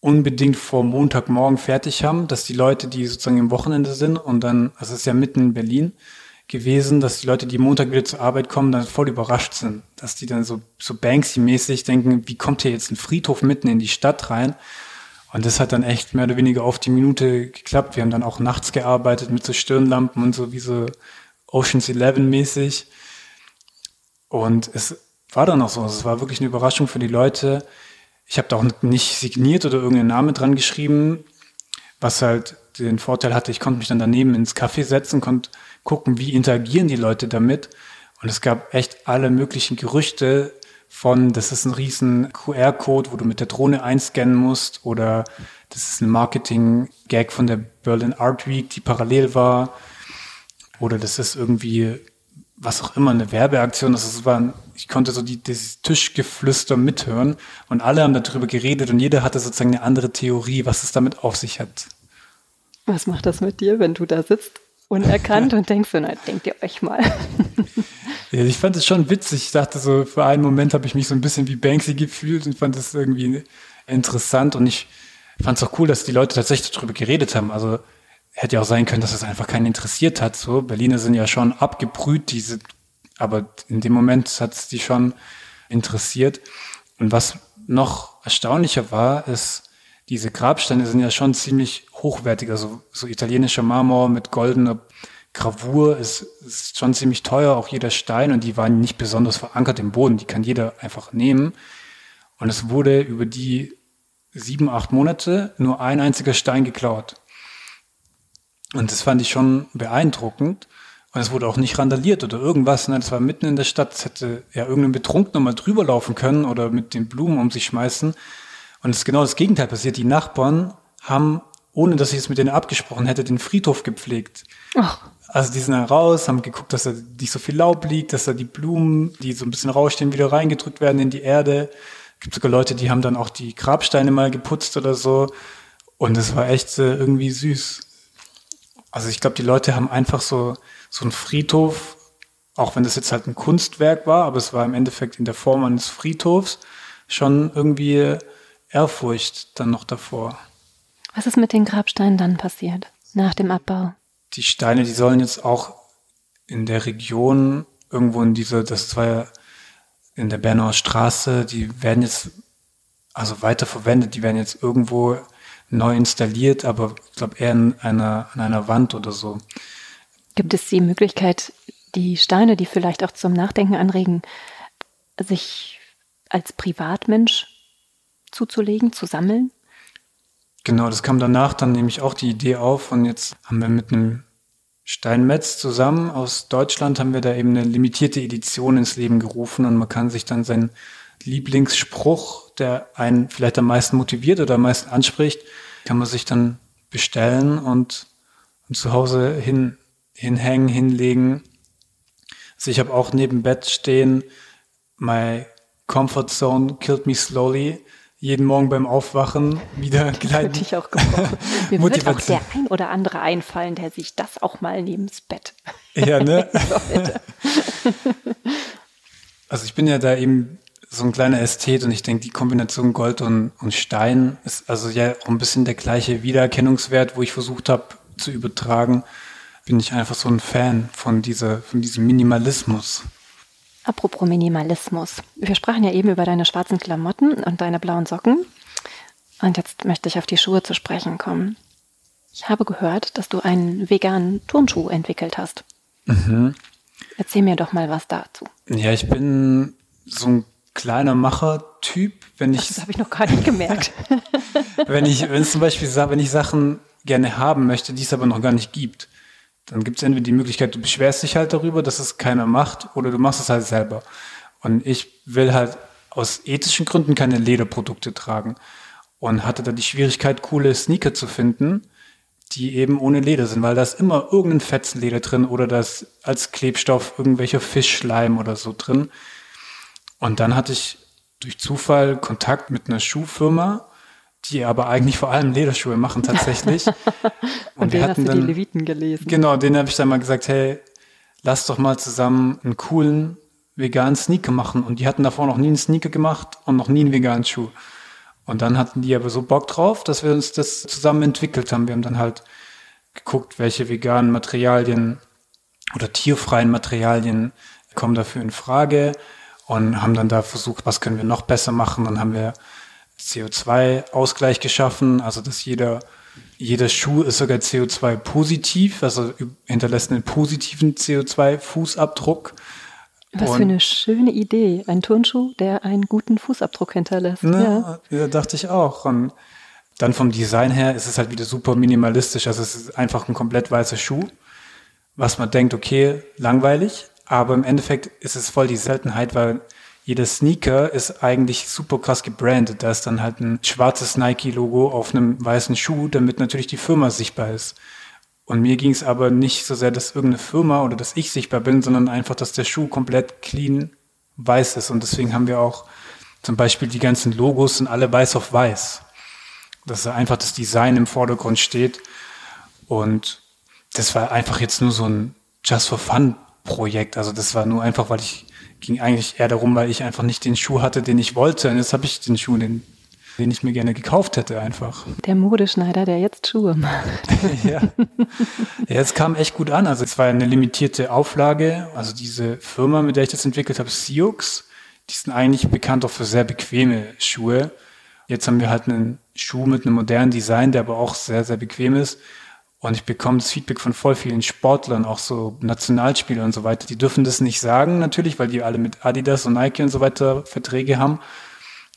C: unbedingt vor Montagmorgen fertig haben, dass die Leute, die sozusagen im Wochenende sind und dann, also es ist ja mitten in Berlin gewesen, dass die Leute, die Montag wieder zur Arbeit kommen, dann voll überrascht sind, dass die dann so, so Banksy-mäßig denken, wie kommt hier jetzt ein Friedhof mitten in die Stadt rein? Und das hat dann echt mehr oder weniger auf die Minute geklappt. Wir haben dann auch nachts gearbeitet mit so Stirnlampen und so wie so Oceans 11 mäßig. Und es war dann auch so. Es war wirklich eine Überraschung für die Leute. Ich habe da auch nicht signiert oder irgendeinen Namen dran geschrieben, was halt den Vorteil hatte, ich konnte mich dann daneben ins Café setzen, konnte gucken, wie interagieren die Leute damit. Und es gab echt alle möglichen Gerüchte von, das ist ein riesen QR-Code, wo du mit der Drohne einscannen musst, oder das ist ein Marketing-Gag von der Berlin Art Week, die parallel war, oder das ist irgendwie was auch immer, eine Werbeaktion. Das war, ich konnte so die, dieses Tischgeflüster mithören und alle haben darüber geredet und jeder hatte sozusagen eine andere Theorie, was es damit auf sich hat.
B: Was macht das mit dir, wenn du da sitzt, unerkannt [LAUGHS] und denkst, so, na, denkt ihr euch mal. [LAUGHS]
C: ja, ich fand es schon witzig. Ich dachte so, für einen Moment habe ich mich so ein bisschen wie Banksy gefühlt und fand es irgendwie interessant und ich fand es auch cool, dass die Leute tatsächlich darüber geredet haben. Also hätte ja auch sein können, dass es einfach keinen interessiert hat. So, Berliner sind ja schon abgebrüht, diese, aber in dem Moment hat es die schon interessiert. Und was noch erstaunlicher war, ist, diese Grabsteine sind ja schon ziemlich hochwertig. Also so italienischer Marmor mit goldener Gravur ist, ist schon ziemlich teuer, auch jeder Stein. Und die waren nicht besonders verankert im Boden. Die kann jeder einfach nehmen. Und es wurde über die sieben, acht Monate nur ein einziger Stein geklaut. Und das fand ich schon beeindruckend. Und es wurde auch nicht randaliert oder irgendwas. Ne? Das war mitten in der Stadt. Es hätte ja irgendein Betrunkener mal drüber laufen können oder mit den Blumen um sich schmeißen. Und es ist genau das Gegenteil passiert. Die Nachbarn haben, ohne dass ich es mit denen abgesprochen hätte, den Friedhof gepflegt. Ach. Also die sind dann raus, haben geguckt, dass da nicht so viel Laub liegt, dass da die Blumen, die so ein bisschen rausstehen, wieder reingedrückt werden in die Erde. Es gibt sogar Leute, die haben dann auch die Grabsteine mal geputzt oder so. Und es war echt äh, irgendwie süß. Also ich glaube, die Leute haben einfach so, so einen Friedhof, auch wenn das jetzt halt ein Kunstwerk war, aber es war im Endeffekt in der Form eines Friedhofs schon irgendwie Ehrfurcht dann noch davor.
B: Was ist mit den Grabsteinen dann passiert nach dem Abbau?
C: Die Steine, die sollen jetzt auch in der Region irgendwo in diese, das war ja in der Bernauer Straße, die werden jetzt also weiter verwendet, die werden jetzt irgendwo neu installiert, aber ich glaube eher in einer, an einer Wand oder so.
B: Gibt es die Möglichkeit, die Steine, die vielleicht auch zum Nachdenken anregen, sich als Privatmensch zuzulegen, zu sammeln?
C: Genau, das kam danach dann nämlich auch die Idee auf und jetzt haben wir mit einem Steinmetz zusammen aus Deutschland haben wir da eben eine limitierte Edition ins Leben gerufen und man kann sich dann seinen Lieblingsspruch, der einen vielleicht am meisten motiviert oder am meisten anspricht, kann man sich dann bestellen und, und zu Hause hin, hinhängen, hinlegen. Also ich habe auch neben Bett stehen, my comfort zone killed me slowly jeden Morgen beim Aufwachen wieder [LAUGHS]
B: gleich. ich auch gebrauchen. Mir [LAUGHS] wird auch der ein oder andere einfallen, der sich das auch mal neben das Bett.
C: Ja, ne? [LAUGHS] also ich bin ja da eben so ein kleiner Ästhet und ich denke, die Kombination Gold und, und Stein ist also ja auch ein bisschen der gleiche Wiedererkennungswert, wo ich versucht habe zu übertragen. Bin ich einfach so ein Fan von dieser, von diesem Minimalismus.
B: Apropos Minimalismus. Wir sprachen ja eben über deine schwarzen Klamotten und deine blauen Socken. Und jetzt möchte ich auf die Schuhe zu sprechen kommen. Ich habe gehört, dass du einen veganen Turnschuh entwickelt hast. Mhm. Erzähl mir doch mal was dazu.
C: Ja, ich bin so ein kleiner Macher-Typ. Wenn ich,
B: das habe ich noch gar nicht gemerkt. [LAUGHS]
C: wenn ich, wenn es zum Beispiel, wenn ich Sachen gerne haben möchte, die es aber noch gar nicht gibt, dann gibt es entweder die Möglichkeit, du beschwerst dich halt darüber, dass es keiner macht, oder du machst es halt selber. Und ich will halt aus ethischen Gründen keine Lederprodukte tragen und hatte da die Schwierigkeit, coole Sneaker zu finden, die eben ohne Leder sind, weil da ist immer irgendein Fetzenleder drin oder da ist als Klebstoff irgendwelcher Fischschleim oder so drin. Und dann hatte ich durch Zufall Kontakt mit einer Schuhfirma, die aber eigentlich vor allem Lederschuhe machen tatsächlich. [LAUGHS]
B: und, und wir hatten du die Leviten gelesen.
C: Genau, denen habe ich dann mal gesagt, hey, lass doch mal zusammen einen coolen veganen Sneaker machen. Und die hatten davor noch nie einen Sneaker gemacht und noch nie einen veganen Schuh. Und dann hatten die aber so Bock drauf, dass wir uns das zusammen entwickelt haben. Wir haben dann halt geguckt, welche veganen Materialien oder tierfreien Materialien kommen dafür in Frage und haben dann da versucht, was können wir noch besser machen. Dann haben wir CO2-Ausgleich geschaffen, also dass jeder, jeder Schuh ist sogar CO2-positiv, also hinterlässt einen positiven CO2-Fußabdruck.
B: Was und für eine schöne Idee. Ein Turnschuh, der einen guten Fußabdruck hinterlässt.
C: Ne, ja. ja, dachte ich auch. Und dann vom Design her ist es halt wieder super minimalistisch. Also es ist einfach ein komplett weißer Schuh, was man denkt, okay, langweilig. Aber im Endeffekt ist es voll die Seltenheit, weil jeder Sneaker ist eigentlich super krass gebrandet. Da ist dann halt ein schwarzes Nike-Logo auf einem weißen Schuh, damit natürlich die Firma sichtbar ist. Und mir ging es aber nicht so sehr, dass irgendeine Firma oder dass ich sichtbar bin, sondern einfach, dass der Schuh komplett clean weiß ist. Und deswegen haben wir auch zum Beispiel die ganzen Logos sind alle weiß auf weiß. Dass einfach das Design im Vordergrund steht. Und das war einfach jetzt nur so ein Just for Fun Projekt. Also das war nur einfach, weil ich ging eigentlich eher darum, weil ich einfach nicht den Schuh hatte, den ich wollte. Und jetzt habe ich den Schuh, den den ich mir gerne gekauft hätte einfach.
B: Der Modeschneider, der jetzt Schuhe macht. [LAUGHS]
C: ja. ja, es kam echt gut an. Also es war eine limitierte Auflage. Also diese Firma, mit der ich das entwickelt habe, Sioux, die sind eigentlich bekannt auch für sehr bequeme Schuhe. Jetzt haben wir halt einen Schuh mit einem modernen Design, der aber auch sehr, sehr bequem ist. Und ich bekomme das Feedback von voll vielen Sportlern, auch so Nationalspielern und so weiter. Die dürfen das nicht sagen, natürlich, weil die alle mit Adidas und Nike und so weiter Verträge haben.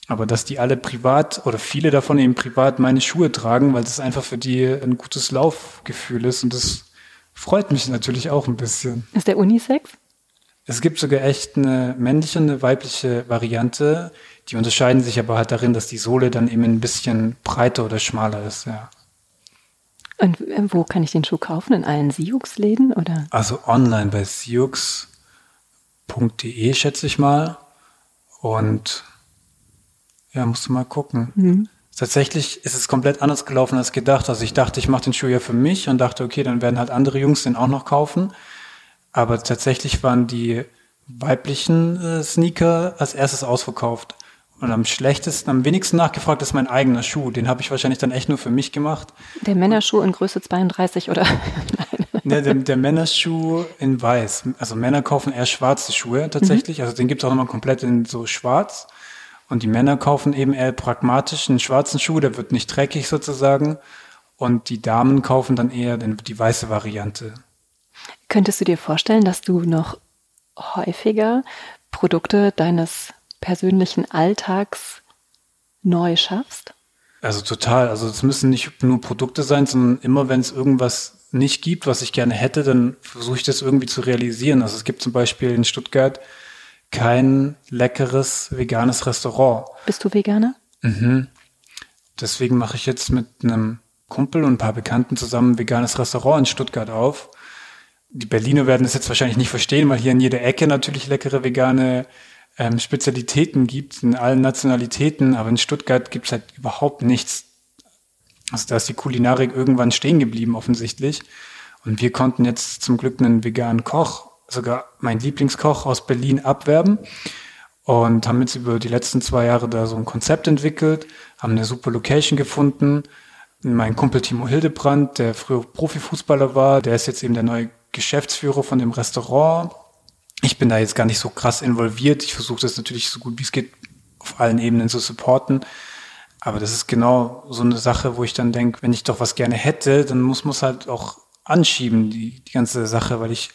C: Aber dass die alle privat oder viele davon eben privat meine Schuhe tragen, weil das einfach für die ein gutes Laufgefühl ist und das freut mich natürlich auch ein bisschen.
B: Ist der Unisex?
C: Es gibt sogar echt eine männliche und eine weibliche Variante. Die unterscheiden sich aber halt darin, dass die Sohle dann eben ein bisschen breiter oder schmaler ist, ja.
B: Und äh, wo kann ich den Schuh kaufen? In allen Siux-Läden oder?
C: Also online bei siux.de schätze ich mal. Und ja, musst du mal gucken. Mhm. Tatsächlich ist es komplett anders gelaufen als gedacht. Also ich dachte, ich mache den Schuh ja für mich und dachte, okay, dann werden halt andere Jungs den auch noch kaufen. Aber tatsächlich waren die weiblichen äh, Sneaker als erstes ausverkauft. Und am schlechtesten, am wenigsten nachgefragt ist mein eigener Schuh. Den habe ich wahrscheinlich dann echt nur für mich gemacht.
B: Der Männerschuh in Größe 32 oder? [LAUGHS]
C: Nein. Ne, der, der Männerschuh in weiß. Also Männer kaufen eher schwarze Schuhe tatsächlich. Mhm. Also den gibt es auch nochmal komplett in so schwarz. Und die Männer kaufen eben eher pragmatisch einen schwarzen Schuh, der wird nicht dreckig sozusagen. Und die Damen kaufen dann eher die weiße Variante.
B: Könntest du dir vorstellen, dass du noch häufiger Produkte deines persönlichen Alltags neu schaffst?
C: Also total. Also es müssen nicht nur Produkte sein, sondern immer wenn es irgendwas nicht gibt, was ich gerne hätte, dann versuche ich das irgendwie zu realisieren. Also es gibt zum Beispiel in Stuttgart kein leckeres veganes Restaurant.
B: Bist du Veganer?
C: Mhm. Deswegen mache ich jetzt mit einem Kumpel und ein paar Bekannten zusammen ein veganes Restaurant in Stuttgart auf. Die Berliner werden das jetzt wahrscheinlich nicht verstehen, weil hier in jeder Ecke natürlich leckere vegane ähm, Spezialitäten gibt, in allen Nationalitäten, aber in Stuttgart gibt es halt überhaupt nichts. Also da ist die Kulinarik irgendwann stehen geblieben offensichtlich. Und wir konnten jetzt zum Glück einen veganen Koch sogar mein Lieblingskoch aus Berlin abwerben und haben jetzt über die letzten zwei Jahre da so ein Konzept entwickelt, haben eine super Location gefunden. Mein Kumpel Timo Hildebrand, der früher Profifußballer war, der ist jetzt eben der neue Geschäftsführer von dem Restaurant. Ich bin da jetzt gar nicht so krass involviert. Ich versuche das natürlich so gut wie es geht auf allen Ebenen zu supporten. Aber das ist genau so eine Sache, wo ich dann denke, wenn ich doch was gerne hätte, dann muss man es halt auch anschieben, die, die ganze Sache, weil ich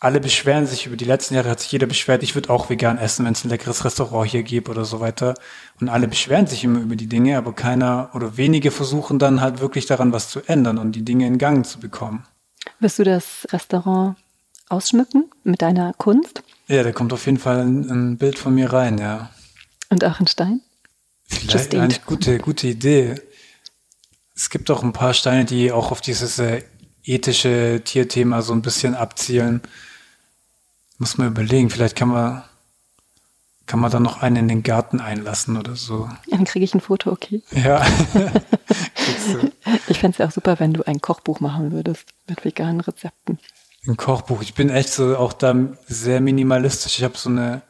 C: alle beschweren sich über die letzten Jahre, hat sich jeder beschwert, ich würde auch vegan essen, wenn es ein leckeres Restaurant hier gibt oder so weiter. Und alle beschweren sich immer über die Dinge, aber keiner oder wenige versuchen dann halt wirklich daran was zu ändern und die Dinge in Gang zu bekommen.
B: Wirst du das Restaurant ausschmücken mit deiner Kunst?
C: Ja, da kommt auf jeden Fall ein, ein Bild von mir rein, ja.
B: Und auch ein Stein?
C: Vielleicht eine gute, gute Idee. Es gibt auch ein paar Steine, die auch auf dieses äh, ethische Tierthema so ein bisschen abzielen. Muss man überlegen, vielleicht kann man, kann man da noch einen in den Garten einlassen oder so.
B: Dann kriege ich ein Foto, okay?
C: Ja. [LAUGHS]
B: ich fände es ja auch super, wenn du ein Kochbuch machen würdest mit veganen Rezepten.
C: Ein Kochbuch. Ich bin echt so auch da sehr minimalistisch. Ich habe so eine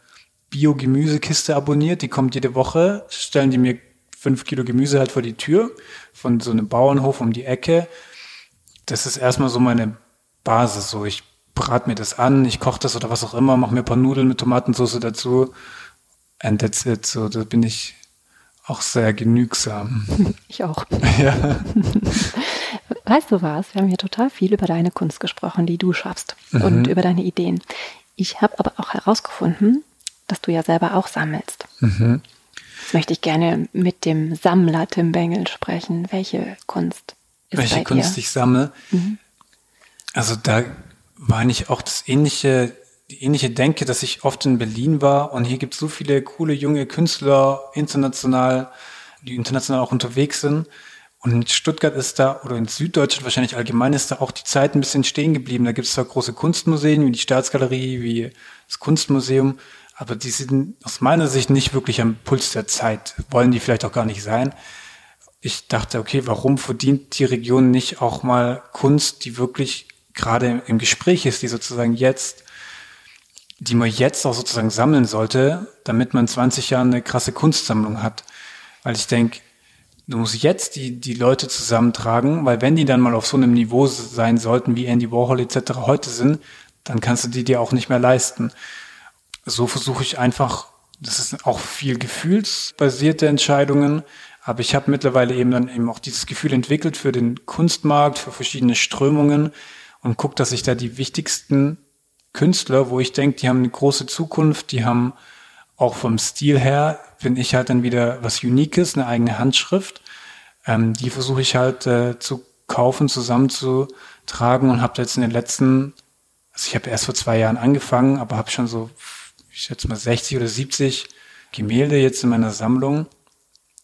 C: Bio-Gemüsekiste abonniert, die kommt jede Woche, stellen die mir fünf Kilo Gemüse halt vor die Tür von so einem Bauernhof um die Ecke. Das ist erstmal so meine Basis. So, ich brate mir das an, ich koche das oder was auch immer, mache mir ein paar Nudeln mit Tomatensauce dazu. And that's it. So, da bin ich auch sehr genügsam. [LAUGHS]
B: Ich auch. [LAUGHS]
C: ja. [LAUGHS]
B: Weißt du was? Wir haben hier total viel über deine Kunst gesprochen, die du schaffst und über deine Ideen. Ich habe aber auch herausgefunden, dass du ja selber auch sammelst.
C: Mhm.
B: Jetzt möchte ich gerne mit dem Sammler Tim Bengel sprechen. Welche Kunst ist
C: Welche
B: bei
C: Kunst
B: dir?
C: ich sammle. Also da war eigentlich auch das ähnliche, die ähnliche Denke, dass ich oft in Berlin war und hier gibt es so viele coole junge Künstler international, die international auch unterwegs sind. Und in Stuttgart ist da, oder in Süddeutschland wahrscheinlich allgemein, ist da auch die Zeit ein bisschen stehen geblieben. Da gibt es zwar große Kunstmuseen wie die Staatsgalerie, wie das Kunstmuseum, aber die sind aus meiner Sicht nicht wirklich am Puls der Zeit. Wollen die vielleicht auch gar nicht sein ich dachte, okay, warum verdient die Region nicht auch mal Kunst, die wirklich gerade im Gespräch ist, die sozusagen jetzt, die man jetzt auch sozusagen sammeln sollte, damit man 20 Jahre eine krasse Kunstsammlung hat. Weil ich denke, du musst jetzt die, die Leute zusammentragen, weil wenn die dann mal auf so einem Niveau sein sollten, wie Andy Warhol etc. heute sind, dann kannst du die dir auch nicht mehr leisten. So versuche ich einfach, das ist auch viel gefühlsbasierte Entscheidungen, aber ich habe mittlerweile eben dann eben auch dieses Gefühl entwickelt für den Kunstmarkt, für verschiedene Strömungen und gucke, dass ich da die wichtigsten Künstler, wo ich denke, die haben eine große Zukunft, die haben auch vom Stil her, bin ich halt dann wieder was Uniques, eine eigene Handschrift. Ähm, die versuche ich halt äh, zu kaufen, zusammenzutragen und habe jetzt in den letzten, also ich habe erst vor zwei Jahren angefangen, aber habe schon so, ich schätze mal 60 oder 70 Gemälde jetzt in meiner Sammlung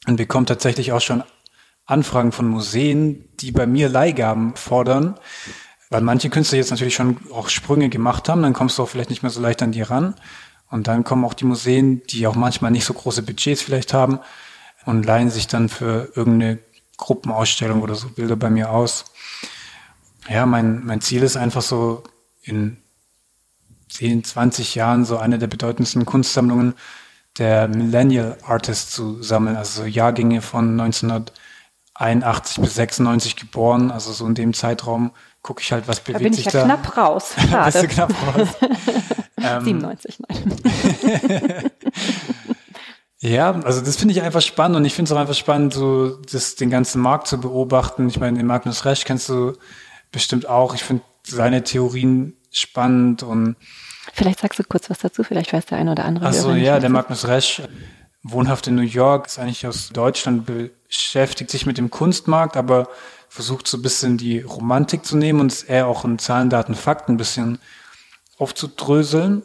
C: und bekomme tatsächlich auch schon Anfragen von Museen, die bei mir Leihgaben fordern, weil manche Künstler jetzt natürlich schon auch Sprünge gemacht haben, dann kommst du auch vielleicht nicht mehr so leicht an die ran. Und dann kommen auch die Museen, die auch manchmal nicht so große Budgets vielleicht haben und leihen sich dann für irgendeine Gruppenausstellung oder so Bilder bei mir aus. Ja, mein, mein Ziel ist einfach so in 10, 20 Jahren so eine der bedeutendsten Kunstsammlungen der Millennial Artists zu sammeln, also so Jahrgänge von 1981 bis 96 geboren, also so in dem Zeitraum gucke ich halt, was bewegt
B: Da bin
C: sich
B: ich ja
C: da.
B: knapp raus. [LAUGHS]
C: Bist du knapp raus. [LAUGHS] Ähm,
B: 97, nein. [LAUGHS]
C: Ja, also das finde ich einfach spannend und ich finde es auch einfach spannend, so das, den ganzen Markt zu beobachten. Ich meine, den Magnus Resch kennst du bestimmt auch. Ich finde seine Theorien spannend und
B: Vielleicht sagst du kurz was dazu, vielleicht weiß der eine oder andere.
C: also ja, der Magnus Resch, wohnhaft in New York, ist eigentlich aus Deutschland, beschäftigt sich mit dem Kunstmarkt, aber versucht so ein bisschen die Romantik zu nehmen und es eher auch in Zahlen, Daten, Fakten ein bisschen aufzudröseln.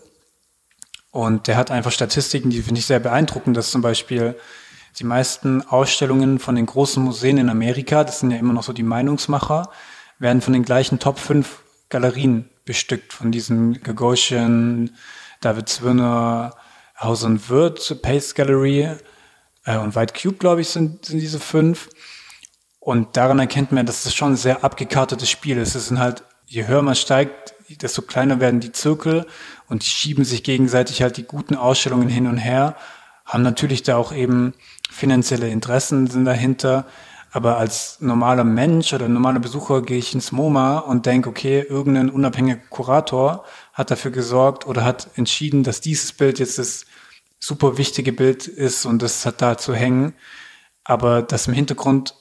C: Und der hat einfach Statistiken, die finde ich sehr beeindruckend, dass zum Beispiel die meisten Ausstellungen von den großen Museen in Amerika, das sind ja immer noch so die Meinungsmacher, werden von den gleichen Top 5 Galerien bestückt, von diesen Gagosian, David Zwirner, House and Wirth, Pace Gallery äh, und White Cube, glaube ich, sind, sind diese fünf. Und daran erkennt man, dass das schon ein sehr abgekartetes Spiel ist. Es sind halt, je höher man steigt, desto kleiner werden die Zirkel und die schieben sich gegenseitig halt die guten Ausstellungen hin und her, haben natürlich da auch eben finanzielle Interessen sind dahinter. Aber als normaler Mensch oder normaler Besucher gehe ich ins MoMA und denke, okay, irgendein unabhängiger Kurator hat dafür gesorgt oder hat entschieden, dass dieses Bild jetzt das super wichtige Bild ist und das hat da zu hängen. Aber dass im Hintergrund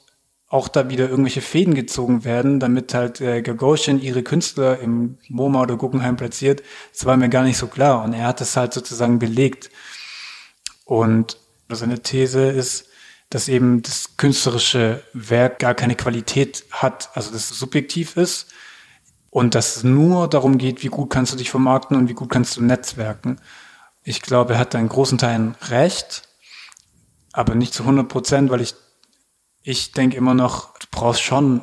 C: auch da wieder irgendwelche Fäden gezogen werden, damit halt äh, Gagosian ihre Künstler im MoMA oder Guggenheim platziert, das war mir gar nicht so klar. Und er hat das halt sozusagen belegt. Und seine These ist, dass eben das künstlerische Werk gar keine Qualität hat, also dass es subjektiv ist und dass es nur darum geht, wie gut kannst du dich vermarkten und wie gut kannst du netzwerken. Ich glaube, er hat da in großen Teilen recht, aber nicht zu 100 Prozent, weil ich, ich denke immer noch, du brauchst schon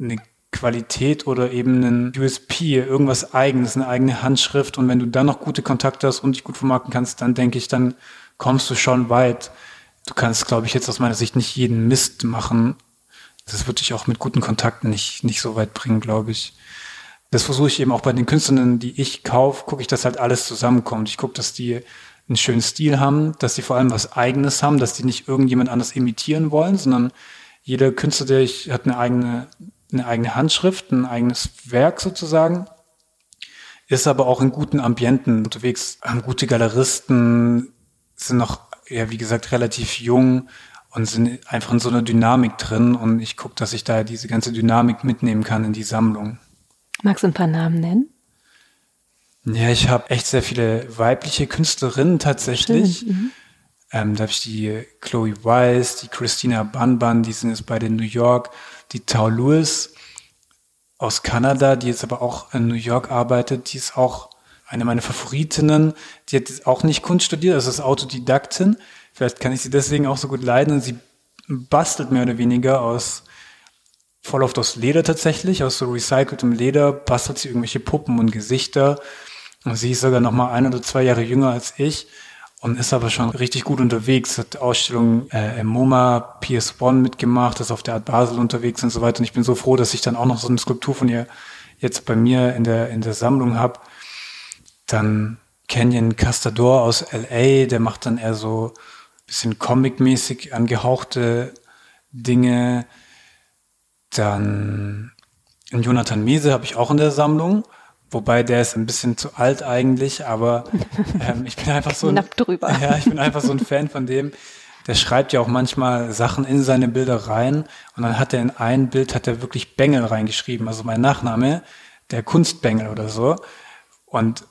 C: eine Qualität oder eben einen USP, irgendwas eigenes, eine eigene Handschrift und wenn du dann noch gute Kontakte hast und dich gut vermarkten kannst, dann denke ich, dann kommst du schon weit. Du kannst, glaube ich, jetzt aus meiner Sicht nicht jeden Mist machen. Das wird dich auch mit guten Kontakten nicht, nicht so weit bringen, glaube ich. Das versuche ich eben auch bei den Künstlern, die ich kaufe, gucke ich, dass halt alles zusammenkommt. Ich gucke, dass die einen schönen Stil haben, dass sie vor allem was Eigenes haben, dass die nicht irgendjemand anders imitieren wollen, sondern jeder Künstler, der ich, hat eine eigene, eine eigene Handschrift, ein eigenes Werk sozusagen, ist aber auch in guten Ambienten unterwegs, haben gute Galeristen, sind noch, ja, wie gesagt, relativ jung und sind einfach in so einer Dynamik drin und ich gucke, dass ich da diese ganze Dynamik mitnehmen kann in die Sammlung.
B: Magst du ein paar Namen nennen?
C: Ja, ich habe echt sehr viele weibliche Künstlerinnen tatsächlich. Mhm. Ähm, da habe ich die Chloe Weiss, die Christina Banban, die sind jetzt bei den New York, die Tao Lewis aus Kanada, die jetzt aber auch in New York arbeitet, die ist auch eine meiner Favoritinnen. Die hat auch nicht Kunst studiert, also ist Autodidaktin. Vielleicht kann ich sie deswegen auch so gut leiden. Und sie bastelt mehr oder weniger aus voll oft aus Leder tatsächlich, aus so recyceltem Leder, bastelt sie irgendwelche Puppen und Gesichter. Sie ist sogar noch mal ein oder zwei Jahre jünger als ich und ist aber schon richtig gut unterwegs, hat Ausstellungen äh, im MoMA, PS1 mitgemacht, ist auf der Art Basel unterwegs und so weiter. Und ich bin so froh, dass ich dann auch noch so eine Skulptur von ihr jetzt bei mir in der, in der Sammlung habe. Dann Canyon Castador aus LA, der macht dann eher so bisschen comic-mäßig angehauchte Dinge. Dann Jonathan Mese habe ich auch in der Sammlung. Wobei der ist ein bisschen zu alt eigentlich, aber [LAUGHS] ähm, ich bin einfach so ein,
B: drüber. [LAUGHS]
C: Ja, ich bin einfach so ein Fan von dem. Der schreibt ja auch manchmal Sachen in seine Bilder rein und dann hat er in ein Bild hat er wirklich Bengel reingeschrieben, also mein Nachname, der Kunstbengel oder so. Und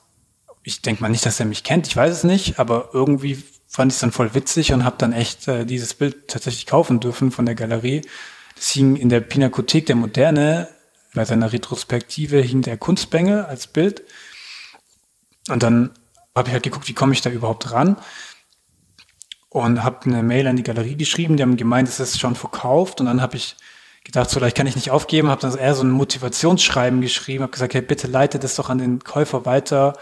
C: ich denke mal nicht, dass er mich kennt, ich weiß es nicht, aber irgendwie fand ich es dann voll witzig und habe dann echt äh, dieses Bild tatsächlich kaufen dürfen von der Galerie. Das hing in der Pinakothek der Moderne bei seiner Retrospektive hing der Kunstbengel als Bild. Und dann habe ich halt geguckt, wie komme ich da überhaupt ran. Und habe eine Mail an die Galerie geschrieben, die haben gemeint, es ist schon verkauft. Und dann habe ich gedacht, so, vielleicht kann ich nicht aufgeben, habe dann eher so ein Motivationsschreiben geschrieben, habe gesagt, hey, bitte leite das doch an den Käufer weiter.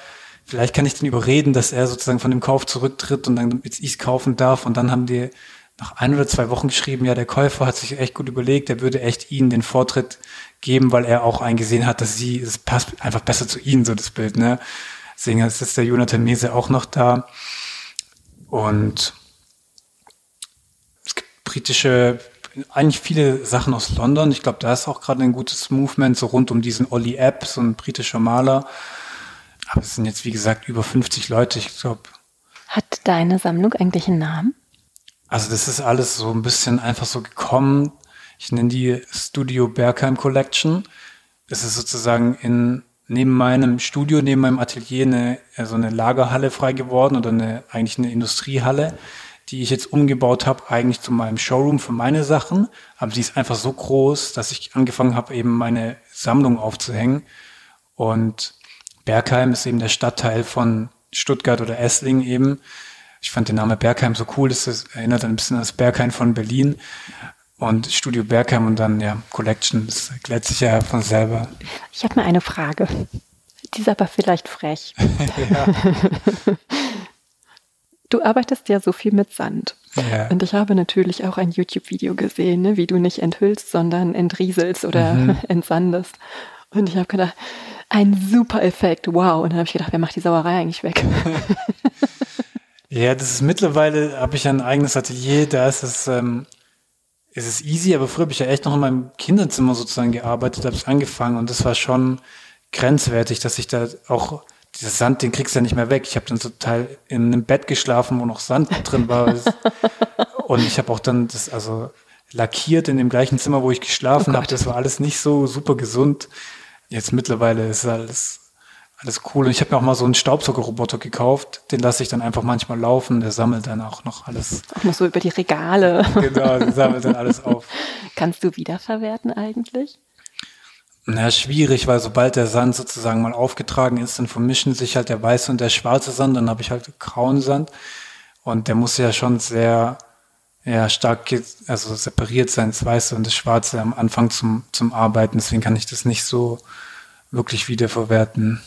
C: Vielleicht kann ich den überreden, dass er sozusagen von dem Kauf zurücktritt und dann jetzt ich kaufen darf. Und dann haben die nach ein oder zwei Wochen geschrieben, ja, der Käufer hat sich echt gut überlegt, er würde echt ihnen den Vortritt geben, weil er auch eingesehen hat, dass sie, es passt einfach besser zu ihnen, so das Bild, ne? Deswegen ist der Jonathan Mese auch noch da. Und es gibt britische, eigentlich viele Sachen aus London. Ich glaube, da ist auch gerade ein gutes Movement, so rund um diesen Ollie App, so ein britischer Maler. Aber es sind jetzt, wie gesagt, über 50 Leute, ich glaube.
B: Hat deine Sammlung eigentlich einen Namen?
C: Also das ist alles so ein bisschen einfach so gekommen. Ich nenne die Studio Bergheim Collection. Es ist sozusagen in neben meinem Studio, neben meinem Atelier eine, so eine Lagerhalle frei geworden oder eine, eigentlich eine Industriehalle, die ich jetzt umgebaut habe, eigentlich zu meinem Showroom für meine Sachen. Aber die ist einfach so groß, dass ich angefangen habe, eben meine Sammlung aufzuhängen. Und Bergheim ist eben der Stadtteil von Stuttgart oder Essling eben. Ich fand den Namen Bergheim so cool, das erinnert ein bisschen an das Bergheim von Berlin und Studio Bergheim und dann ja Collection, das erklärt sich ja von selber.
B: Ich habe mal eine Frage. Die ist aber vielleicht frech. [LAUGHS] [LAUGHS] Du arbeitest ja so viel mit Sand. Ja. Und ich habe natürlich auch ein YouTube-Video gesehen, ne, wie du nicht enthüllst, sondern entrieselst oder mhm. [LAUGHS] entsandest. Und ich habe gedacht, ein super Effekt, wow. Und dann habe ich gedacht, wer macht die Sauerei eigentlich weg?
C: Ja, das ist mittlerweile, habe ich ein eigenes Atelier, da ist es, ähm, ist es easy, aber früher habe ich ja echt noch in meinem Kinderzimmer sozusagen gearbeitet, habe ich angefangen und das war schon grenzwertig, dass ich da auch, dieser Sand, den kriegst du ja nicht mehr weg. Ich habe dann total in einem Bett geschlafen, wo noch Sand drin war. [LAUGHS] und ich habe auch dann das, also lackiert in dem gleichen Zimmer, wo ich geschlafen oh habe. Das war alles nicht so super gesund. Jetzt mittlerweile ist alles alles cool. Und ich habe mir auch mal so einen Staubsaugerroboter gekauft. Den lasse ich dann einfach manchmal laufen. Der sammelt dann auch noch alles.
B: Auch noch so über die Regale. [LAUGHS]
C: Genau, der sammelt dann alles auf.
B: Kannst du wiederverwerten eigentlich?
C: Na, schwierig, weil sobald der Sand sozusagen mal aufgetragen ist, dann vermischen sich halt der weiße und der schwarze Sand. Dann habe ich halt grauen Sand. Und der muss ja schon sehr, ja, stark, also separiert sein, das Weiße und das Schwarze am Anfang zum, zum Arbeiten. Deswegen kann ich das nicht so wirklich wiederverwerten.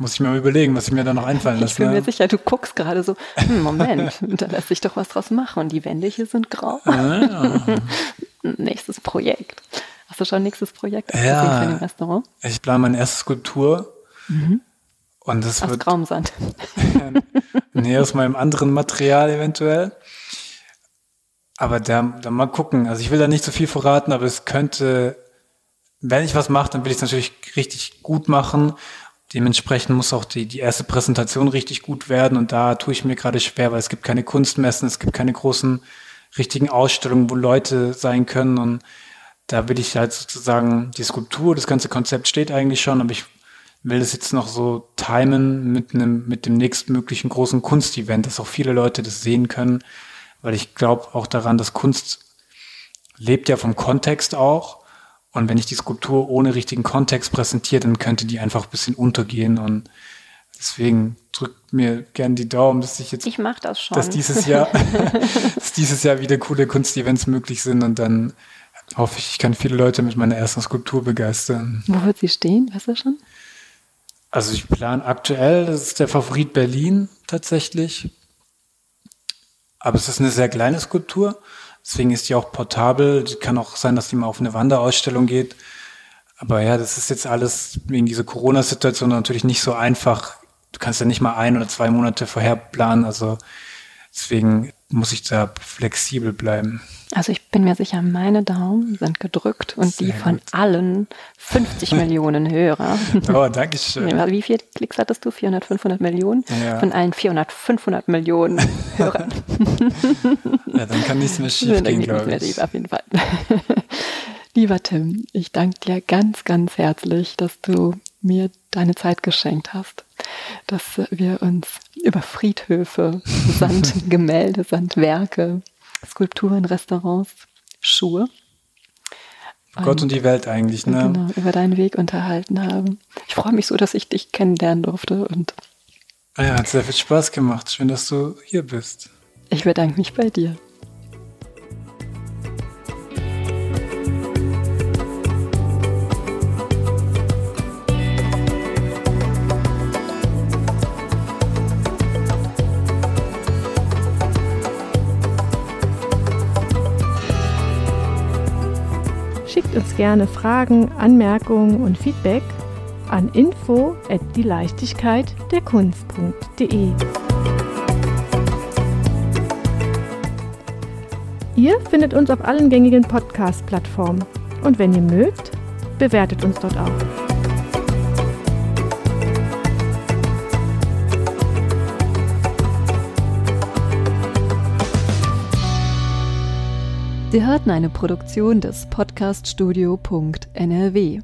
C: Muss ich mir mal überlegen, was ich mir da noch einfallen lasse.
B: Ich bin mir sicher, du guckst gerade so, hm, Moment, [LAUGHS] da lässt sich doch was draus machen. Und die Wände hier sind grau. Ah. [LAUGHS] nächstes Projekt. Hast du schon ein nächstes Projekt
C: ja, für ein Restaurant? Ich plane meine erste Skulptur. Mhm. Und das
B: Aus
C: wird
B: grauem Sand. [LAUGHS]
C: nee, aus meinem anderen Material eventuell. Aber da, da mal gucken. Also ich will da nicht so viel verraten, aber es könnte, wenn ich was mache, dann will ich es natürlich richtig gut machen. Dementsprechend muss auch die, die erste Präsentation richtig gut werden und da tue ich mir gerade schwer, weil es gibt keine Kunstmessen, es gibt keine großen richtigen Ausstellungen, wo Leute sein können und da will ich halt sozusagen die Skulptur, das ganze Konzept steht eigentlich schon, aber ich will das jetzt noch so timen mit einem, mit dem nächstmöglichen großen Kunstevent, dass auch viele Leute das sehen können, weil ich glaube auch daran, dass Kunst lebt ja vom Kontext auch. Und wenn ich die Skulptur ohne richtigen Kontext präsentiere, dann könnte die einfach ein bisschen untergehen. Und deswegen drückt mir gern die Daumen, dass ich jetzt,
B: Ich mache das schon.
C: dass dieses Jahr, [LAUGHS] dass dieses Jahr wieder coole Kunstevents möglich sind. Und dann hoffe ich, ich kann viele Leute mit meiner ersten Skulptur begeistern.
B: Wo wird sie stehen? Weißt du schon?
C: Also ich plane aktuell, das ist der Favorit Berlin tatsächlich. Aber es ist eine sehr kleine Skulptur, deswegen ist die auch portabel. Die kann auch sein, dass die mal auf eine Wanderausstellung geht. Aber ja, das ist jetzt alles wegen dieser Corona-Situation natürlich nicht so einfach. Du kannst ja nicht mal ein oder zwei Monate vorher planen. Also deswegen muss ich da flexibel bleiben.
B: Also ich bin mir sicher, meine Daumen sind gedrückt und
C: Sehr
B: die von
C: gut.
B: allen 50 [LAUGHS] Millionen Hörer.
C: Oh, danke schön.
B: Wie viele Klicks hattest du? 400, 500 Millionen?
C: Ja.
B: Von allen 400, 500 Millionen [LAUGHS] Hörern.
C: Ja, dann kann nichts mehr [LAUGHS] schief gehen, glaube ich.
B: schief, Auf jeden Fall. Lieber Tim, ich danke dir ganz, ganz herzlich, dass du mir deine Zeit geschenkt hast, dass wir uns über Friedhöfe, [LAUGHS] Sandgemälde, Sandwerke, Skulpturen, Restaurants, Schuhe
C: Gott und die Welt eigentlich, ne?
B: genau, über deinen Weg unterhalten haben. Ich freue mich so, dass ich dich kennenlernen durfte und
C: Ah Ja, hat sehr viel Spaß gemacht. Schön, dass du hier bist.
B: ich bedanke mich bei dir.
A: Schickt uns gerne Fragen, Anmerkungen und Feedback an info at die Leichtigkeit der Kunst.de. Ihr findet uns auf allen gängigen Podcast-Plattformen und wenn ihr mögt, bewertet uns dort auch.
B: Sie hörten eine Produktion des Podcaststudio.nrw.